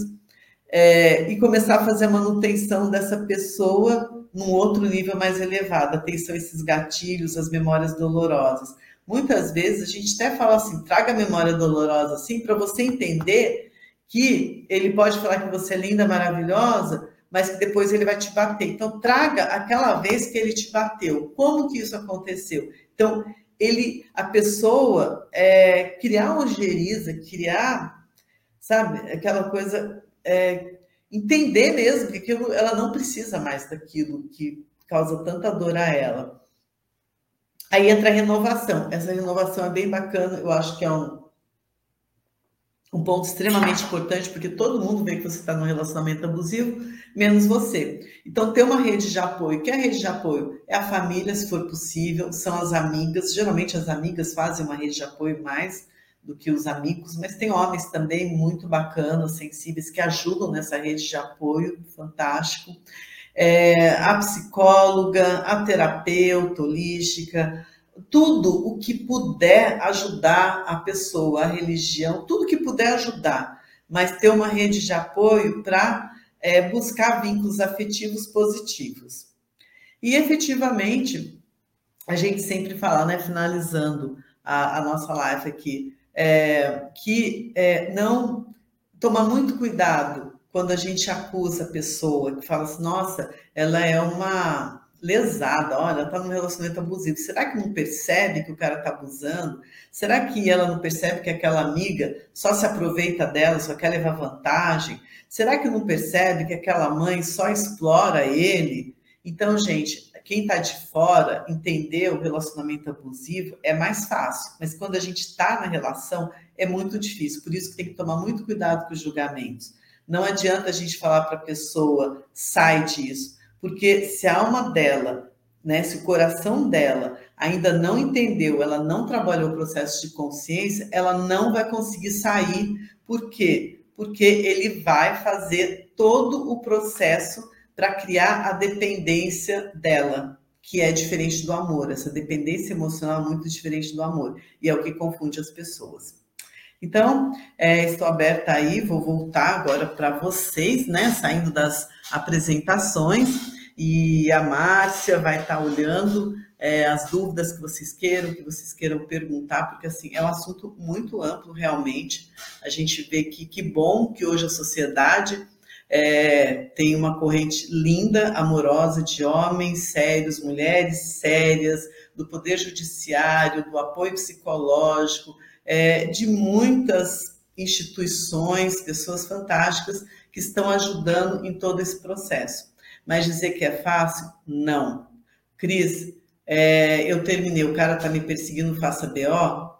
é, e começar a fazer a manutenção dessa pessoa num outro nível mais elevado. Atenção a esses gatilhos, as memórias dolorosas. Muitas vezes a gente até fala assim, traga a memória dolorosa assim, para você entender que ele pode falar que você é linda, maravilhosa, mas que depois ele vai te bater. Então, traga aquela vez que ele te bateu. Como que isso aconteceu? Então, ele, a pessoa é, criar ojeriza, criar, sabe, aquela coisa, é, entender mesmo que aquilo, ela não precisa mais daquilo que causa tanta dor a ela. Aí entra a renovação. Essa renovação é bem bacana, eu acho que é um, um ponto extremamente importante, porque todo mundo vê que você está num relacionamento abusivo, menos você. Então, ter uma rede de apoio. O que é a rede de apoio? É a família, se for possível, são as amigas. Geralmente, as amigas fazem uma rede de apoio mais do que os amigos, mas tem homens também muito bacanas, sensíveis, que ajudam nessa rede de apoio, fantástico. É, a psicóloga, a terapeuta holística, tudo o que puder ajudar a pessoa, a religião, tudo que puder ajudar, mas ter uma rede de apoio para é, buscar vínculos afetivos positivos. E efetivamente, a gente sempre fala, né, finalizando a, a nossa live aqui, é, que é, não toma muito cuidado quando a gente acusa a pessoa, que fala assim, nossa, ela é uma lesada, olha, ela está num relacionamento abusivo. Será que não percebe que o cara está abusando? Será que ela não percebe que aquela amiga só se aproveita dela, só quer levar vantagem? Será que não percebe que aquela mãe só explora ele? Então, gente, quem está de fora entender o relacionamento abusivo é mais fácil, mas quando a gente está na relação é muito difícil. Por isso que tem que tomar muito cuidado com os julgamentos. Não adianta a gente falar para a pessoa sai disso, porque se a alma dela, né, se o coração dela ainda não entendeu, ela não trabalhou o processo de consciência, ela não vai conseguir sair. Por quê? Porque ele vai fazer todo o processo para criar a dependência dela, que é diferente do amor. Essa dependência emocional é muito diferente do amor e é o que confunde as pessoas. Então, é, estou aberta aí, vou voltar agora para vocês, né? Saindo das apresentações, e a Márcia vai estar olhando é, as dúvidas que vocês queiram, que vocês queiram perguntar, porque assim é um assunto muito amplo realmente. A gente vê que que bom que hoje a sociedade é, tem uma corrente linda, amorosa de homens sérios, mulheres sérias, do poder judiciário, do apoio psicológico, é, de muitas instituições, pessoas fantásticas que estão ajudando em todo esse processo. Mas dizer que é fácil? Não. Cris, é, eu terminei, o cara está me perseguindo, faça BO.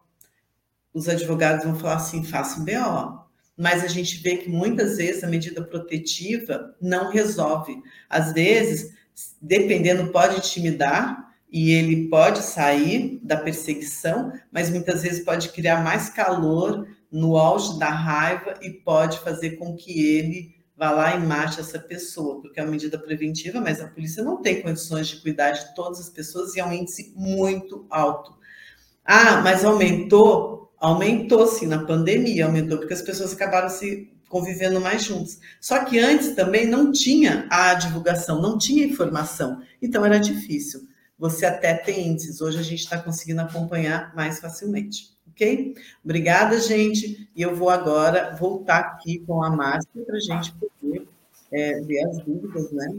Os advogados vão falar assim: faça BO. Mas a gente vê que muitas vezes a medida protetiva não resolve. Às vezes, dependendo, pode intimidar, e ele pode sair da perseguição, mas muitas vezes pode criar mais calor no auge da raiva e pode fazer com que ele vá lá e mate essa pessoa, porque é uma medida preventiva, mas a polícia não tem condições de cuidar de todas as pessoas e é um índice muito alto. Ah, mas aumentou? Aumentou sim na pandemia, aumentou porque as pessoas acabaram se convivendo mais juntos. Só que antes também não tinha a divulgação, não tinha informação, então era difícil você até tem índices. Hoje a gente está conseguindo acompanhar mais facilmente. Ok? Obrigada, gente. E eu vou agora voltar aqui com a Márcia para a gente poder é, ver as dúvidas, né?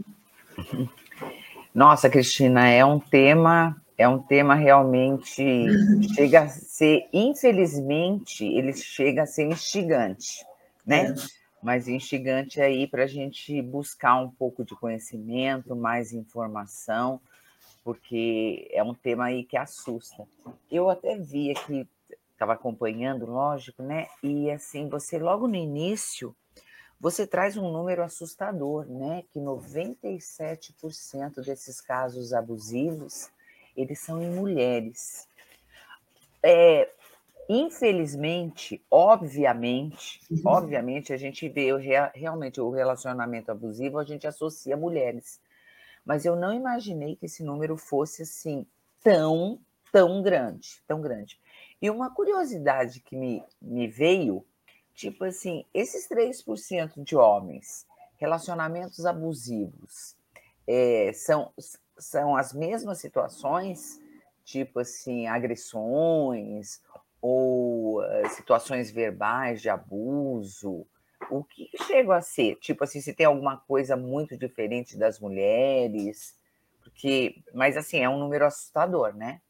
Nossa, Cristina, é um tema, é um tema realmente chega a ser, infelizmente, ele chega a ser instigante, né? É. Mas instigante aí para a gente buscar um pouco de conhecimento, mais informação, porque é um tema aí que assusta. Eu até vi aqui, estava acompanhando, lógico, né? E assim, você logo no início, você traz um número assustador, né? Que 97% desses casos abusivos, eles são em mulheres. É, infelizmente, obviamente, uhum. obviamente, a gente vê o, realmente o relacionamento abusivo, a gente associa mulheres mas eu não imaginei que esse número fosse assim tão, tão grande, tão grande. E uma curiosidade que me, me veio, tipo assim, esses 3% de homens, relacionamentos abusivos, é, são, são as mesmas situações, tipo assim, agressões ou uh, situações verbais de abuso, o que chega a ser? Tipo assim, se tem alguma coisa muito diferente das mulheres, porque, mas assim, é um número assustador, né?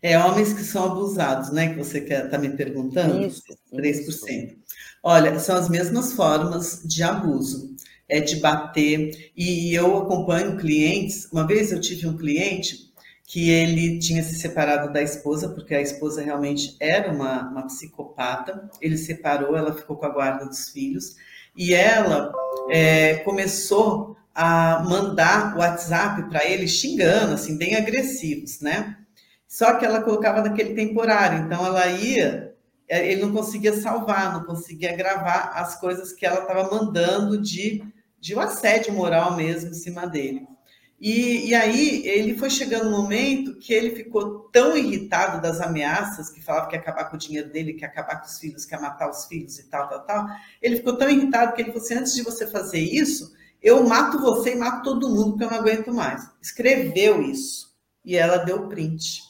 É homens que são abusados, né? Que você está me perguntando? Isso, 3%. Isso. Olha, são as mesmas formas de abuso, é de bater. E eu acompanho clientes. Uma vez eu tive um cliente que ele tinha se separado da esposa, porque a esposa realmente era uma, uma psicopata. Ele separou, ela ficou com a guarda dos filhos, e ela é, começou a mandar WhatsApp para ele xingando, assim, bem agressivos, né? Só que ela colocava naquele temporário, então ela ia, é, ele não conseguia salvar, não conseguia gravar as coisas que ela estava mandando de, de um assédio moral mesmo em cima dele. E, e, aí ele foi chegando um momento que ele ficou tão irritado das ameaças, que falava que ia acabar com o dinheiro dele, que ia acabar com os filhos, que ia matar os filhos e tal, tal, tal. Ele ficou tão irritado que ele falou assim: antes de você fazer isso, eu mato você e mato todo mundo, porque eu não aguento mais. Escreveu isso. E ela deu print.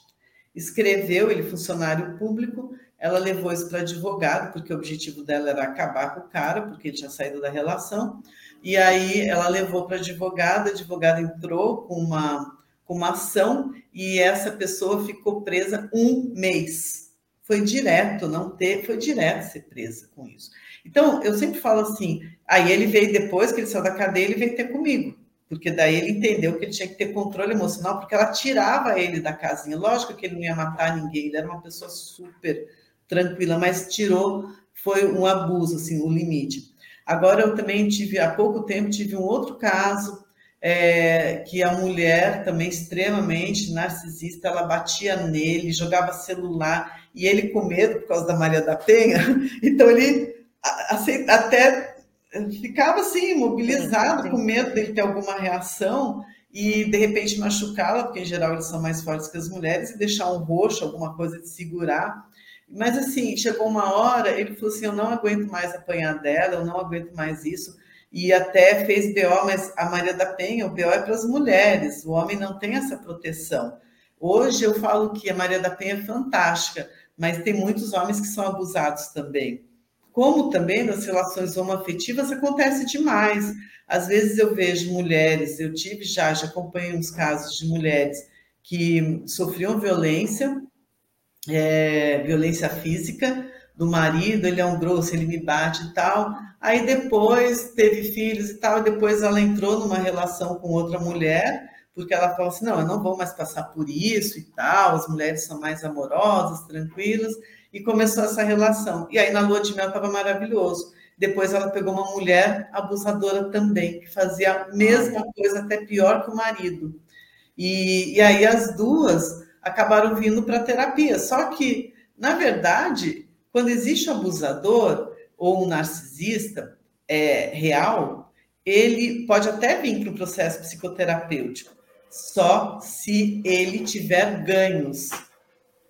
Escreveu, ele funcionário público, ela levou isso para advogado, porque o objetivo dela era acabar com o cara, porque ele tinha saído da relação. E aí ela levou para advogada, a advogada entrou com uma, com uma ação e essa pessoa ficou presa um mês. Foi direto, não ter, foi direto ser presa com isso. Então, eu sempre falo assim, aí ele veio depois que ele saiu da cadeia, ele veio ter comigo, porque daí ele entendeu que ele tinha que ter controle emocional, porque ela tirava ele da casinha. Lógico que ele não ia matar ninguém, ele era uma pessoa super tranquila, mas tirou, foi um abuso, assim, o limite. Agora eu também tive, há pouco tempo, tive um outro caso, é, que a mulher também extremamente narcisista, ela batia nele, jogava celular, e ele com medo por causa da Maria da Penha, então ele até ficava assim, imobilizado, sim, sim. com medo dele ter alguma reação e de repente machucá-la, porque em geral eles são mais fortes que as mulheres, e deixar um roxo, alguma coisa de segurar. Mas assim, chegou uma hora, ele falou assim: eu não aguento mais apanhar dela, eu não aguento mais isso. E até fez BO, mas a Maria da Penha, o BO é para as mulheres, o homem não tem essa proteção. Hoje eu falo que a Maria da Penha é fantástica, mas tem muitos homens que são abusados também. Como também nas relações homoafetivas acontece demais. Às vezes eu vejo mulheres, eu tive já, já acompanhei uns casos de mulheres que sofriam violência, é, violência física do marido, ele é um grosso, ele me bate e tal. Aí depois teve filhos e tal, e depois ela entrou numa relação com outra mulher, porque ela falou assim: não, eu não vou mais passar por isso e tal, as mulheres são mais amorosas, tranquilas e começou essa relação. E aí na lua de mel estava maravilhoso. Depois ela pegou uma mulher abusadora também, que fazia a mesma coisa, até pior que o marido. E, e aí as duas acabaram vindo para terapia. Só que, na verdade, quando existe um abusador ou um narcisista é, real, ele pode até vir para o processo psicoterapêutico, só se ele tiver ganhos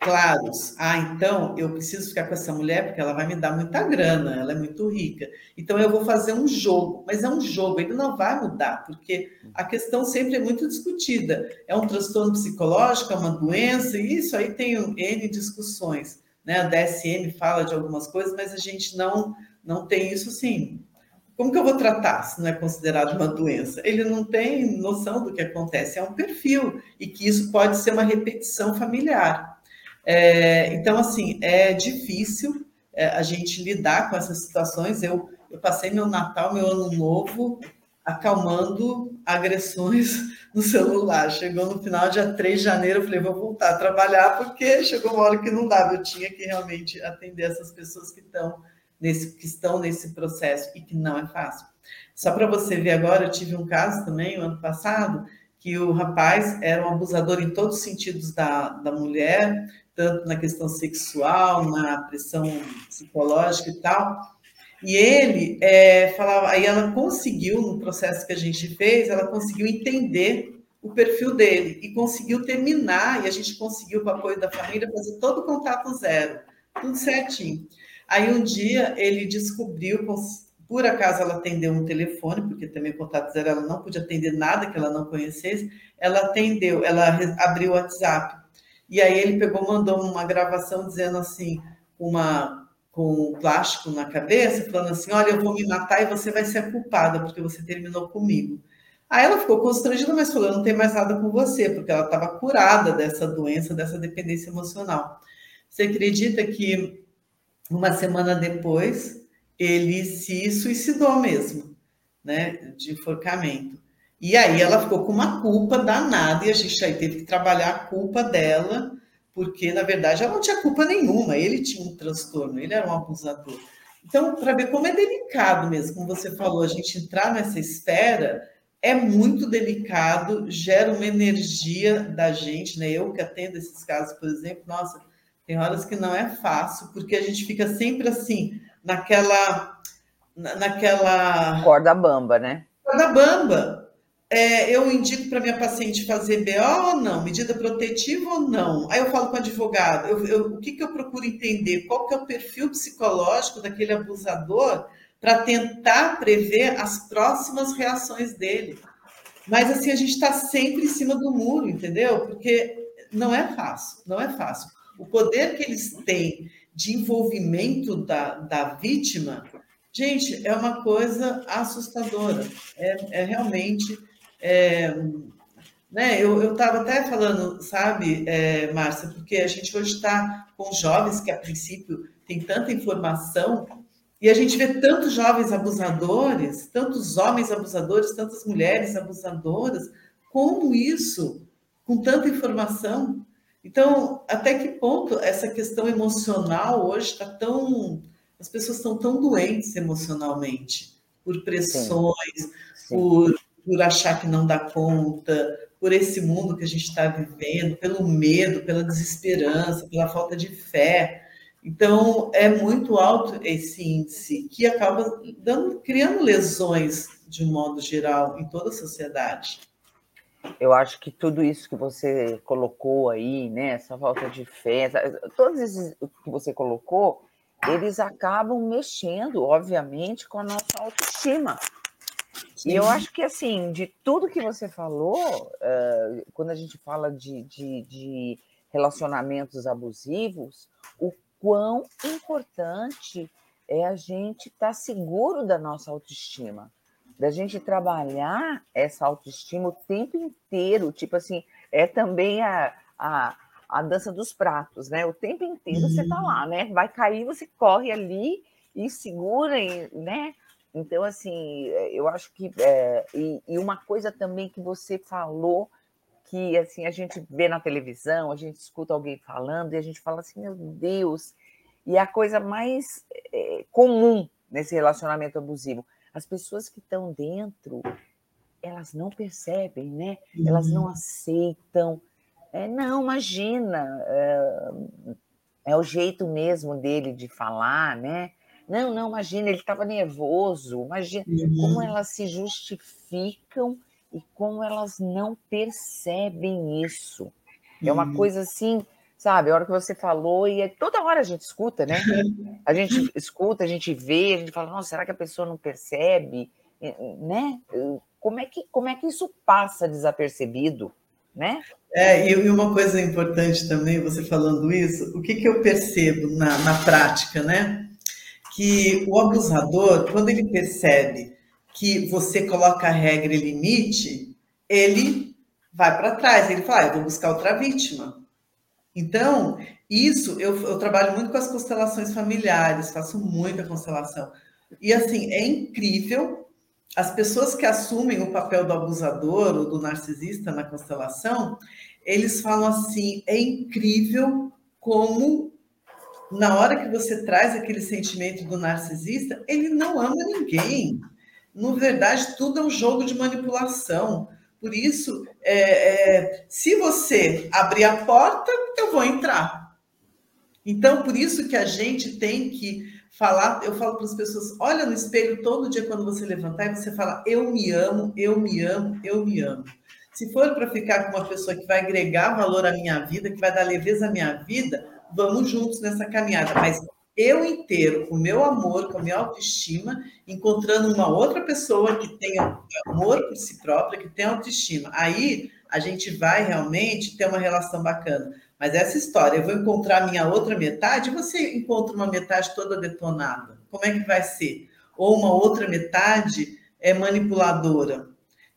claros. Ah, então eu preciso ficar com essa mulher porque ela vai me dar muita grana, ela é muito rica. Então eu vou fazer um jogo, mas é um jogo, ele não vai mudar, porque a questão sempre é muito discutida. É um transtorno psicológico, é uma doença, e isso aí tem N discussões. Né? A DSM fala de algumas coisas, mas a gente não, não tem isso sim. Como que eu vou tratar se não é considerado uma doença? Ele não tem noção do que acontece, é um perfil, e que isso pode ser uma repetição familiar. É, então, assim, é difícil é, a gente lidar com essas situações. Eu, eu passei meu Natal, meu Ano Novo, acalmando agressões no celular. Chegou no final, dia 3 de janeiro, eu falei, vou voltar a trabalhar, porque chegou uma hora que não dava, eu tinha que realmente atender essas pessoas que estão nesse, que estão nesse processo e que não é fácil. Só para você ver agora, eu tive um caso também, o ano passado, que o rapaz era um abusador em todos os sentidos da, da mulher, tanto na questão sexual, na pressão psicológica e tal. E ele é, falava, aí ela conseguiu, no processo que a gente fez, ela conseguiu entender o perfil dele e conseguiu terminar, e a gente conseguiu, com o apoio da família, fazer todo o contato zero, tudo certinho. Aí um dia ele descobriu, por acaso ela atendeu um telefone, porque também contato zero ela não podia atender nada que ela não conhecesse, ela atendeu, ela abriu o WhatsApp e aí ele pegou, mandou uma gravação dizendo assim, uma com plástico na cabeça, falando assim: "Olha, eu vou me matar e você vai ser a culpada porque você terminou comigo". Aí ela ficou constrangida, mas falou: "Não tem mais nada com você", porque ela estava curada dessa doença, dessa dependência emocional. Você acredita que uma semana depois ele se suicidou mesmo, né, de enforcamento. E aí ela ficou com uma culpa danada e a gente aí teve que trabalhar a culpa dela, porque na verdade ela não tinha culpa nenhuma, ele tinha um transtorno, ele era um abusador. Então, para ver como é delicado mesmo, como você falou, a gente entrar nessa esfera é muito delicado, gera uma energia da gente, né? Eu que atendo esses casos, por exemplo, nossa, tem horas que não é fácil, porque a gente fica sempre assim, naquela. naquela. Corda bamba, né? Corda bamba. É, eu indico para minha paciente fazer BO ou não, medida protetiva ou não. Aí eu falo com o advogado, eu, eu, o que, que eu procuro entender? Qual que é o perfil psicológico daquele abusador para tentar prever as próximas reações dele. Mas assim, a gente está sempre em cima do muro, entendeu? Porque não é fácil, não é fácil. O poder que eles têm de envolvimento da, da vítima, gente, é uma coisa assustadora. É, é realmente. É, né, eu estava até falando, sabe, é, Márcia, porque a gente hoje está com jovens que, a princípio, tem tanta informação e a gente vê tantos jovens abusadores, tantos homens abusadores, tantas mulheres abusadoras. Como isso, com tanta informação? Então, até que ponto essa questão emocional hoje está tão. As pessoas estão tão doentes emocionalmente, por pressões, Sim. Sim. Por, por achar que não dá conta, por esse mundo que a gente está vivendo, pelo medo, pela desesperança, pela falta de fé. Então, é muito alto esse índice, que acaba dando, criando lesões, de um modo geral, em toda a sociedade. Eu acho que tudo isso que você colocou aí, né, essa falta de fé, todos esses que você colocou, eles acabam mexendo, obviamente, com a nossa autoestima. E eu acho que, assim, de tudo que você falou, uh, quando a gente fala de, de, de relacionamentos abusivos, o quão importante é a gente estar tá seguro da nossa autoestima, da gente trabalhar essa autoestima o tempo inteiro, tipo assim, é também a, a, a dança dos pratos, né? O tempo inteiro uhum. você tá lá, né? Vai cair, você corre ali e segura, né? Então, assim, eu acho que. É, e, e uma coisa também que você falou que assim a gente vê na televisão, a gente escuta alguém falando e a gente fala assim, meu Deus, e é a coisa mais é, comum nesse relacionamento abusivo, as pessoas que estão dentro, elas não percebem, né? Uhum. Elas não uhum. aceitam. É, não, imagina, é, é, o jeito mesmo dele de falar, né? Não, não, imagina, ele estava nervoso, imagina uhum. como elas se justificam e como elas não percebem isso. É uma uhum. coisa assim, sabe? A hora que você falou, e é, toda hora a gente escuta, né? A gente escuta, a gente vê, a gente fala, nossa, será que a pessoa não percebe? Né? Como é que, como é que isso passa desapercebido? Né? É, e uma coisa importante também, você falando isso, o que, que eu percebo na, na prática, né? Que o abusador, quando ele percebe que você coloca regra e limite, ele vai para trás, ele fala, ah, eu vou buscar outra vítima. Então, isso, eu, eu trabalho muito com as constelações familiares, faço muita constelação. E assim, é incrível as pessoas que assumem o papel do abusador ou do narcisista na constelação, eles falam assim: é incrível como, na hora que você traz aquele sentimento do narcisista, ele não ama ninguém. Na verdade, tudo é um jogo de manipulação. Por isso, é, é, se você abrir a porta, eu vou entrar. Então, por isso que a gente tem que falar. Eu falo para as pessoas: olha no espelho todo dia quando você levantar e você fala, eu me amo, eu me amo, eu me amo. Se for para ficar com uma pessoa que vai agregar valor à minha vida, que vai dar leveza à minha vida, vamos juntos nessa caminhada. Mas eu inteiro, com o meu amor, com a minha autoestima, encontrando uma outra pessoa que tenha amor por si própria, que tenha autoestima. Aí a gente vai realmente ter uma relação bacana. Mas essa história, eu vou encontrar a minha outra metade, você encontra uma metade toda detonada. Como é que vai ser? Ou uma outra metade é manipuladora.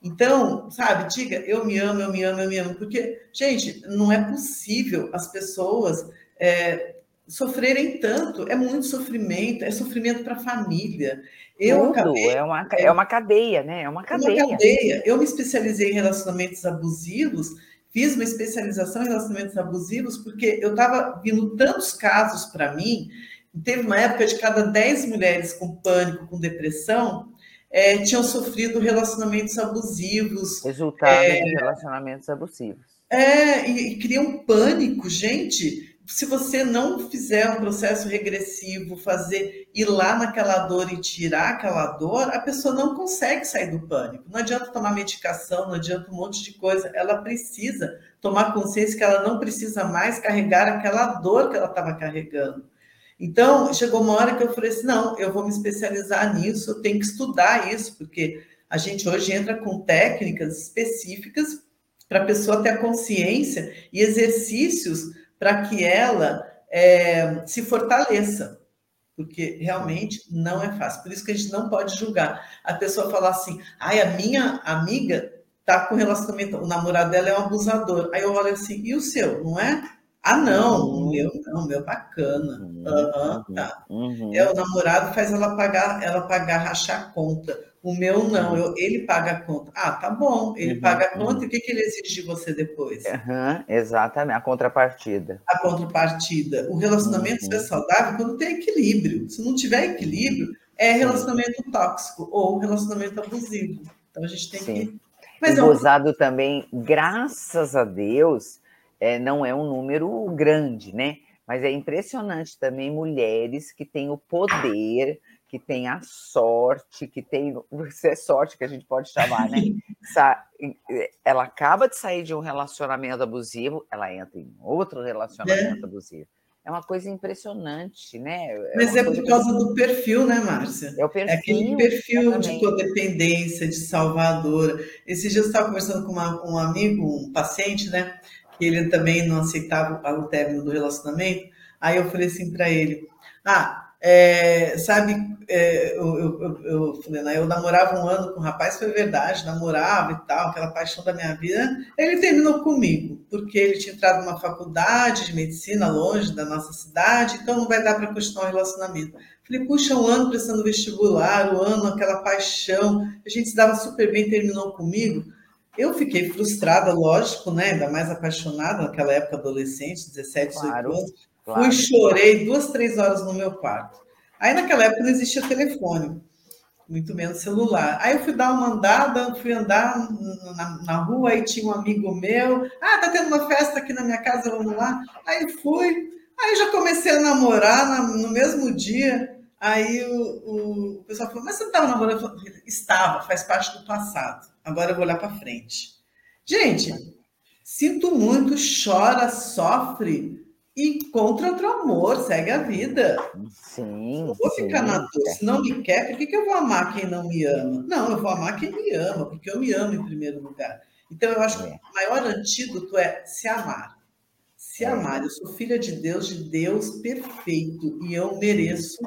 Então, sabe, diga, eu me amo, eu me amo, eu me amo. Porque, gente, não é possível as pessoas é, sofrerem tanto. É muito sofrimento, é sofrimento para a família. Eu Tudo, acabei, é, uma, é uma cadeia, né? É uma cadeia. É uma cadeia. Eu me especializei em relacionamentos abusivos, fiz uma especialização em relacionamentos abusivos, porque eu estava vindo tantos casos para mim. Teve uma época de cada 10 mulheres com pânico, com depressão, é, tinham sofrido relacionamentos abusivos. Resultado é, de relacionamentos abusivos. É, e, e criam pânico, gente se você não fizer um processo regressivo, fazer ir lá naquela dor e tirar aquela dor, a pessoa não consegue sair do pânico. Não adianta tomar medicação, não adianta um monte de coisa. Ela precisa tomar consciência que ela não precisa mais carregar aquela dor que ela estava carregando. Então, chegou uma hora que eu falei assim: não, eu vou me especializar nisso, eu tenho que estudar isso, porque a gente hoje entra com técnicas específicas para a pessoa ter a consciência e exercícios para que ela é, se fortaleça, porque realmente não é fácil. Por isso que a gente não pode julgar. A pessoa falar assim, ai, a minha amiga tá com relacionamento, o namorado dela é um abusador. Aí eu olho assim, e o seu, não é? Ah, não, o meu não, o meu bacana. Uhum, tá. Uhum. É, o namorado faz ela pagar, ela pagar, rachar a conta. O meu não, eu, ele paga a conta. Ah, tá bom, ele uhum, paga a conta uhum. e o que, que ele exige de você depois? Uhum, exatamente, a contrapartida. A contrapartida. O relacionamento uhum. é saudável quando tem equilíbrio. Se não tiver equilíbrio, é relacionamento tóxico ou relacionamento abusivo. Então a gente tem Sim. que. Mas é um... também, graças a Deus, é, não é um número grande, né? Mas é impressionante também mulheres que têm o poder que tem a sorte, que tem. Isso é sorte que a gente pode chamar, né? Ela acaba de sair de um relacionamento abusivo, ela entra em outro relacionamento é. abusivo. É uma coisa impressionante, né? É Mas é por causa do perfil, né, Márcia? É o perfil. É aquele perfil exatamente. de codependência, de salvadora. Esses dias eu estava conversando com uma, um amigo, um paciente, né? Que ele também não aceitava o término do relacionamento. Aí eu falei assim para ele: Ah, é, sabe, é, eu, eu, eu, falei, né, eu namorava um ano com um rapaz, foi verdade, namorava e tal, aquela paixão da minha vida. Ele terminou comigo, porque ele tinha entrado numa faculdade de medicina longe da nossa cidade, então não vai dar para continuar o relacionamento. Falei, puxa, um ano prestando vestibular, um ano, aquela paixão, a gente se dava super bem, terminou comigo. Eu fiquei frustrada, lógico, né? Ainda mais apaixonada naquela época adolescente, 17, 18 claro. anos. Claro. Fui, chorei duas, três horas no meu quarto. Aí naquela época não existia telefone, muito menos celular. Aí eu fui dar uma andada, fui andar na, na rua, aí tinha um amigo meu. Ah, tá tendo uma festa aqui na minha casa, vamos lá. Aí fui, aí já comecei a namorar na, no mesmo dia. Aí o, o, o, pessoal falou, mas você não estava namorando? Eu falei, estava, faz parte do passado. Agora eu vou olhar para frente. Gente, sinto muito, chora, sofre, e encontra outro amor, segue a vida. Sim. Eu vou sim. ficar na dor. Se não me quer, por que, que eu vou amar quem não me ama? Não, eu vou amar quem me ama, porque eu me amo em primeiro lugar. Então, eu acho que é. o maior antídoto é se amar. Se é. amar. Eu sou filha de Deus, de Deus perfeito, e eu mereço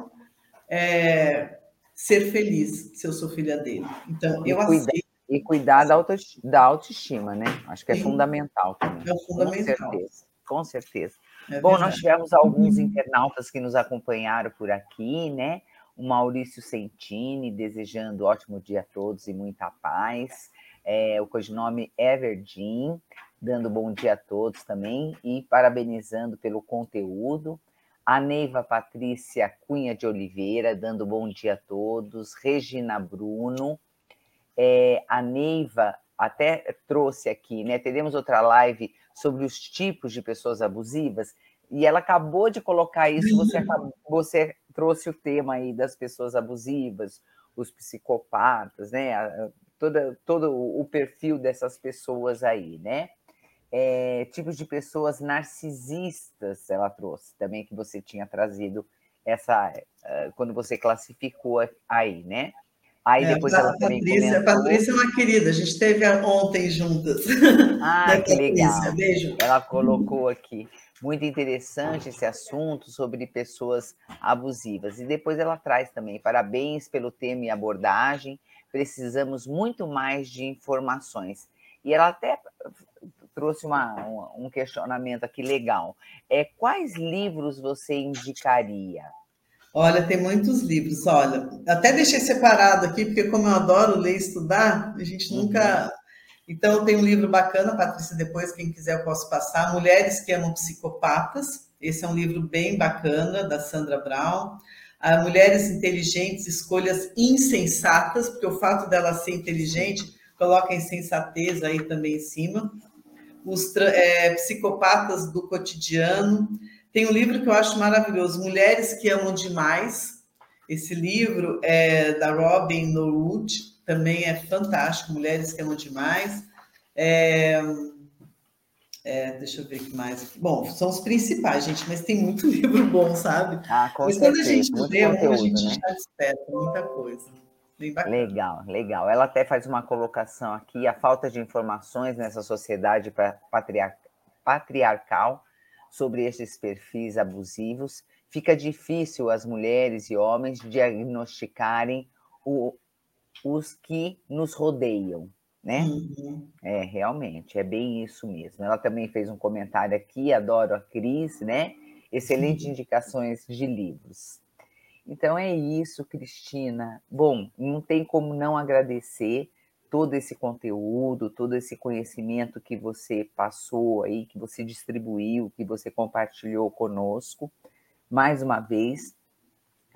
é, ser feliz se eu sou filha dele. Então, eu aceito. E cuidar da autoestima, da autoestima, né? Acho que é fundamental também. É fundamental. Com certeza. Com certeza. É Bom, nós tivemos alguns internautas que nos acompanharam por aqui, né? O Maurício Sentini, desejando ótimo dia a todos e muita paz. É, o codinome Everdeen, dando bom dia a todos também e parabenizando pelo conteúdo. A Neiva Patrícia Cunha de Oliveira, dando bom dia a todos. Regina Bruno. É, a Neiva até trouxe aqui, né? Teremos outra live sobre os tipos de pessoas abusivas, e ela acabou de colocar isso, você, acabou, você trouxe o tema aí das pessoas abusivas, os psicopatas, né? Toda, todo o perfil dessas pessoas aí, né? É, tipos de pessoas narcisistas ela trouxe também que você tinha trazido essa uh, quando você classificou aí, né? Aí é, depois ela Patrícia, a Patrícia é uma querida, a gente esteve ontem juntas. Ah, que legal. Beijo. Ela colocou aqui. Muito interessante esse assunto sobre pessoas abusivas. E depois ela traz também parabéns pelo tema e abordagem. Precisamos muito mais de informações. E ela até trouxe uma, um questionamento aqui legal. É, quais livros você indicaria? Olha, tem muitos livros. Olha, até deixei separado aqui, porque como eu adoro ler e estudar, a gente uhum. nunca. Então, tem um livro bacana, Patrícia, depois, quem quiser, eu posso passar. Mulheres que Amam Psicopatas. Esse é um livro bem bacana, da Sandra Brown. Mulheres Inteligentes, Escolhas Insensatas, porque o fato dela ser inteligente coloca a insensatez aí também em cima. Os é, Psicopatas do Cotidiano. Tem um livro que eu acho maravilhoso, Mulheres que Amam Demais. Esse livro é da Robin Norwood, também é fantástico, Mulheres que Amam Demais. É, é, deixa eu ver o que mais. Bom, são os principais, gente, mas tem muito livro bom, sabe? Ah, com mas certeza. quando a gente lê, conteúdo, a gente né? já desperta muita coisa. Legal, legal. Ela até faz uma colocação aqui: a falta de informações nessa sociedade patriarcal sobre esses perfis abusivos, fica difícil as mulheres e homens diagnosticarem o, os que nos rodeiam, né? Uhum. É, realmente, é bem isso mesmo. Ela também fez um comentário aqui, adoro a Cris, né? Excelentes indicações de livros. Então é isso, Cristina. Bom, não tem como não agradecer todo esse conteúdo, todo esse conhecimento que você passou aí, que você distribuiu, que você compartilhou conosco. Mais uma vez,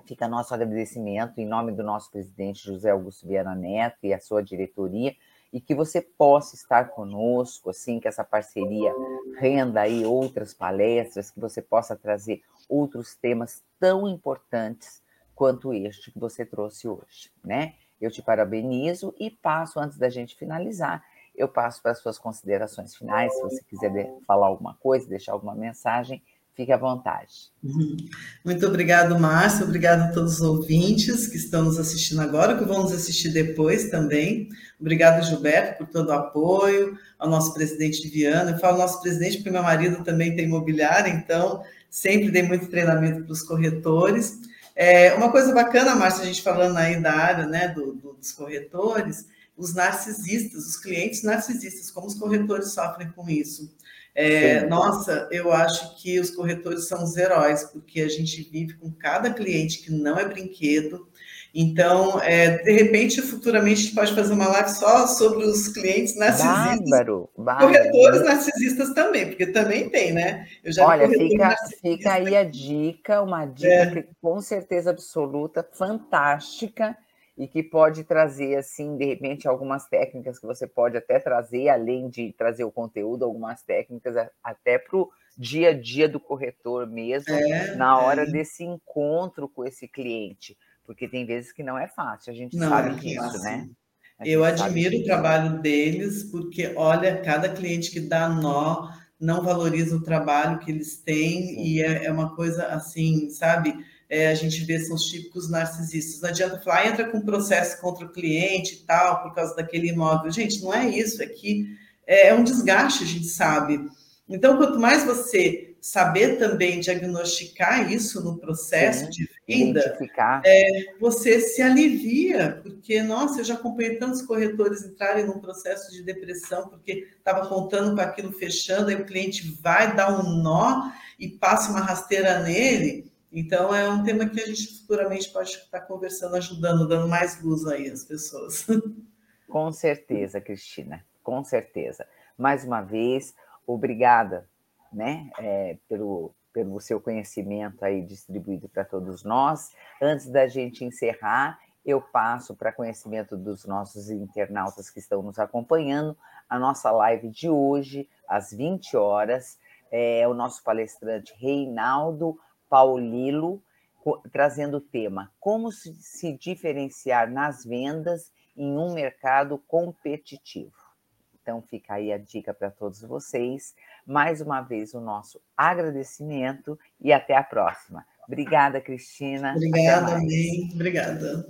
fica nosso agradecimento em nome do nosso presidente José Augusto Viana Neto e a sua diretoria, e que você possa estar conosco, assim, que essa parceria renda aí outras palestras, que você possa trazer outros temas tão importantes quanto este que você trouxe hoje, né? Eu te parabenizo e passo, antes da gente finalizar, eu passo para as suas considerações finais. Se você quiser falar alguma coisa, deixar alguma mensagem, fique à vontade. Uhum. Muito obrigado, Márcia. Obrigado a todos os ouvintes que estão nos assistindo agora, que vão nos assistir depois também. Obrigado, Gilberto, por todo o apoio, ao nosso presidente Viana. Eu falo nosso presidente porque meu marido também tem imobiliária, então sempre dei muito treinamento para os corretores. É, uma coisa bacana, Márcia, a gente falando aí da área né, do, do, dos corretores, os narcisistas, os clientes narcisistas, como os corretores sofrem com isso. É, nossa, eu acho que os corretores são os heróis, porque a gente vive com cada cliente que não é brinquedo, então, é, de repente, futuramente, a gente pode fazer uma live só sobre os clientes narcisistas. Bárbaro, bárbaro. Corretores narcisistas também, porque também tem, né? Olha, fica, fica aí a dica, uma dica é. que, com certeza absoluta, fantástica, e que pode trazer, assim, de repente, algumas técnicas que você pode até trazer, além de trazer o conteúdo, algumas técnicas até para o dia a dia do corretor mesmo, é, na hora é. desse encontro com esse cliente porque tem vezes que não é fácil, a gente não sabe é disso, né? Eu admiro o trabalho deles, porque olha, cada cliente que dá nó não valoriza o trabalho que eles têm, Sim. e é, é, uma coisa assim, sabe? É, a gente vê são os típicos narcisistas. Não adianta falar, ah, entra com processo contra o cliente e tal, por causa daquele imóvel. Gente, não é isso, é que é, é um desgaste, a gente sabe. Então, quanto mais você saber também diagnosticar isso no processo Sim, de vida, é, você se alivia, porque, nossa, eu já acompanhei tantos corretores entrarem num processo de depressão, porque estava contando com aquilo fechando, aí o cliente vai dar um nó e passa uma rasteira nele. Então, é um tema que a gente futuramente pode estar conversando, ajudando, dando mais luz aí às pessoas. Com certeza, Cristina, com certeza. Mais uma vez, obrigada né, é, pelo, pelo seu conhecimento aí distribuído para todos nós. Antes da gente encerrar, eu passo para conhecimento dos nossos internautas que estão nos acompanhando a nossa live de hoje, às 20 horas. É o nosso palestrante Reinaldo Paulilo, trazendo o tema Como se diferenciar nas vendas em um mercado competitivo. Então fica aí a dica para todos vocês. Mais uma vez o nosso agradecimento e até a próxima. Obrigada, Cristina. Obrigada, Obrigada.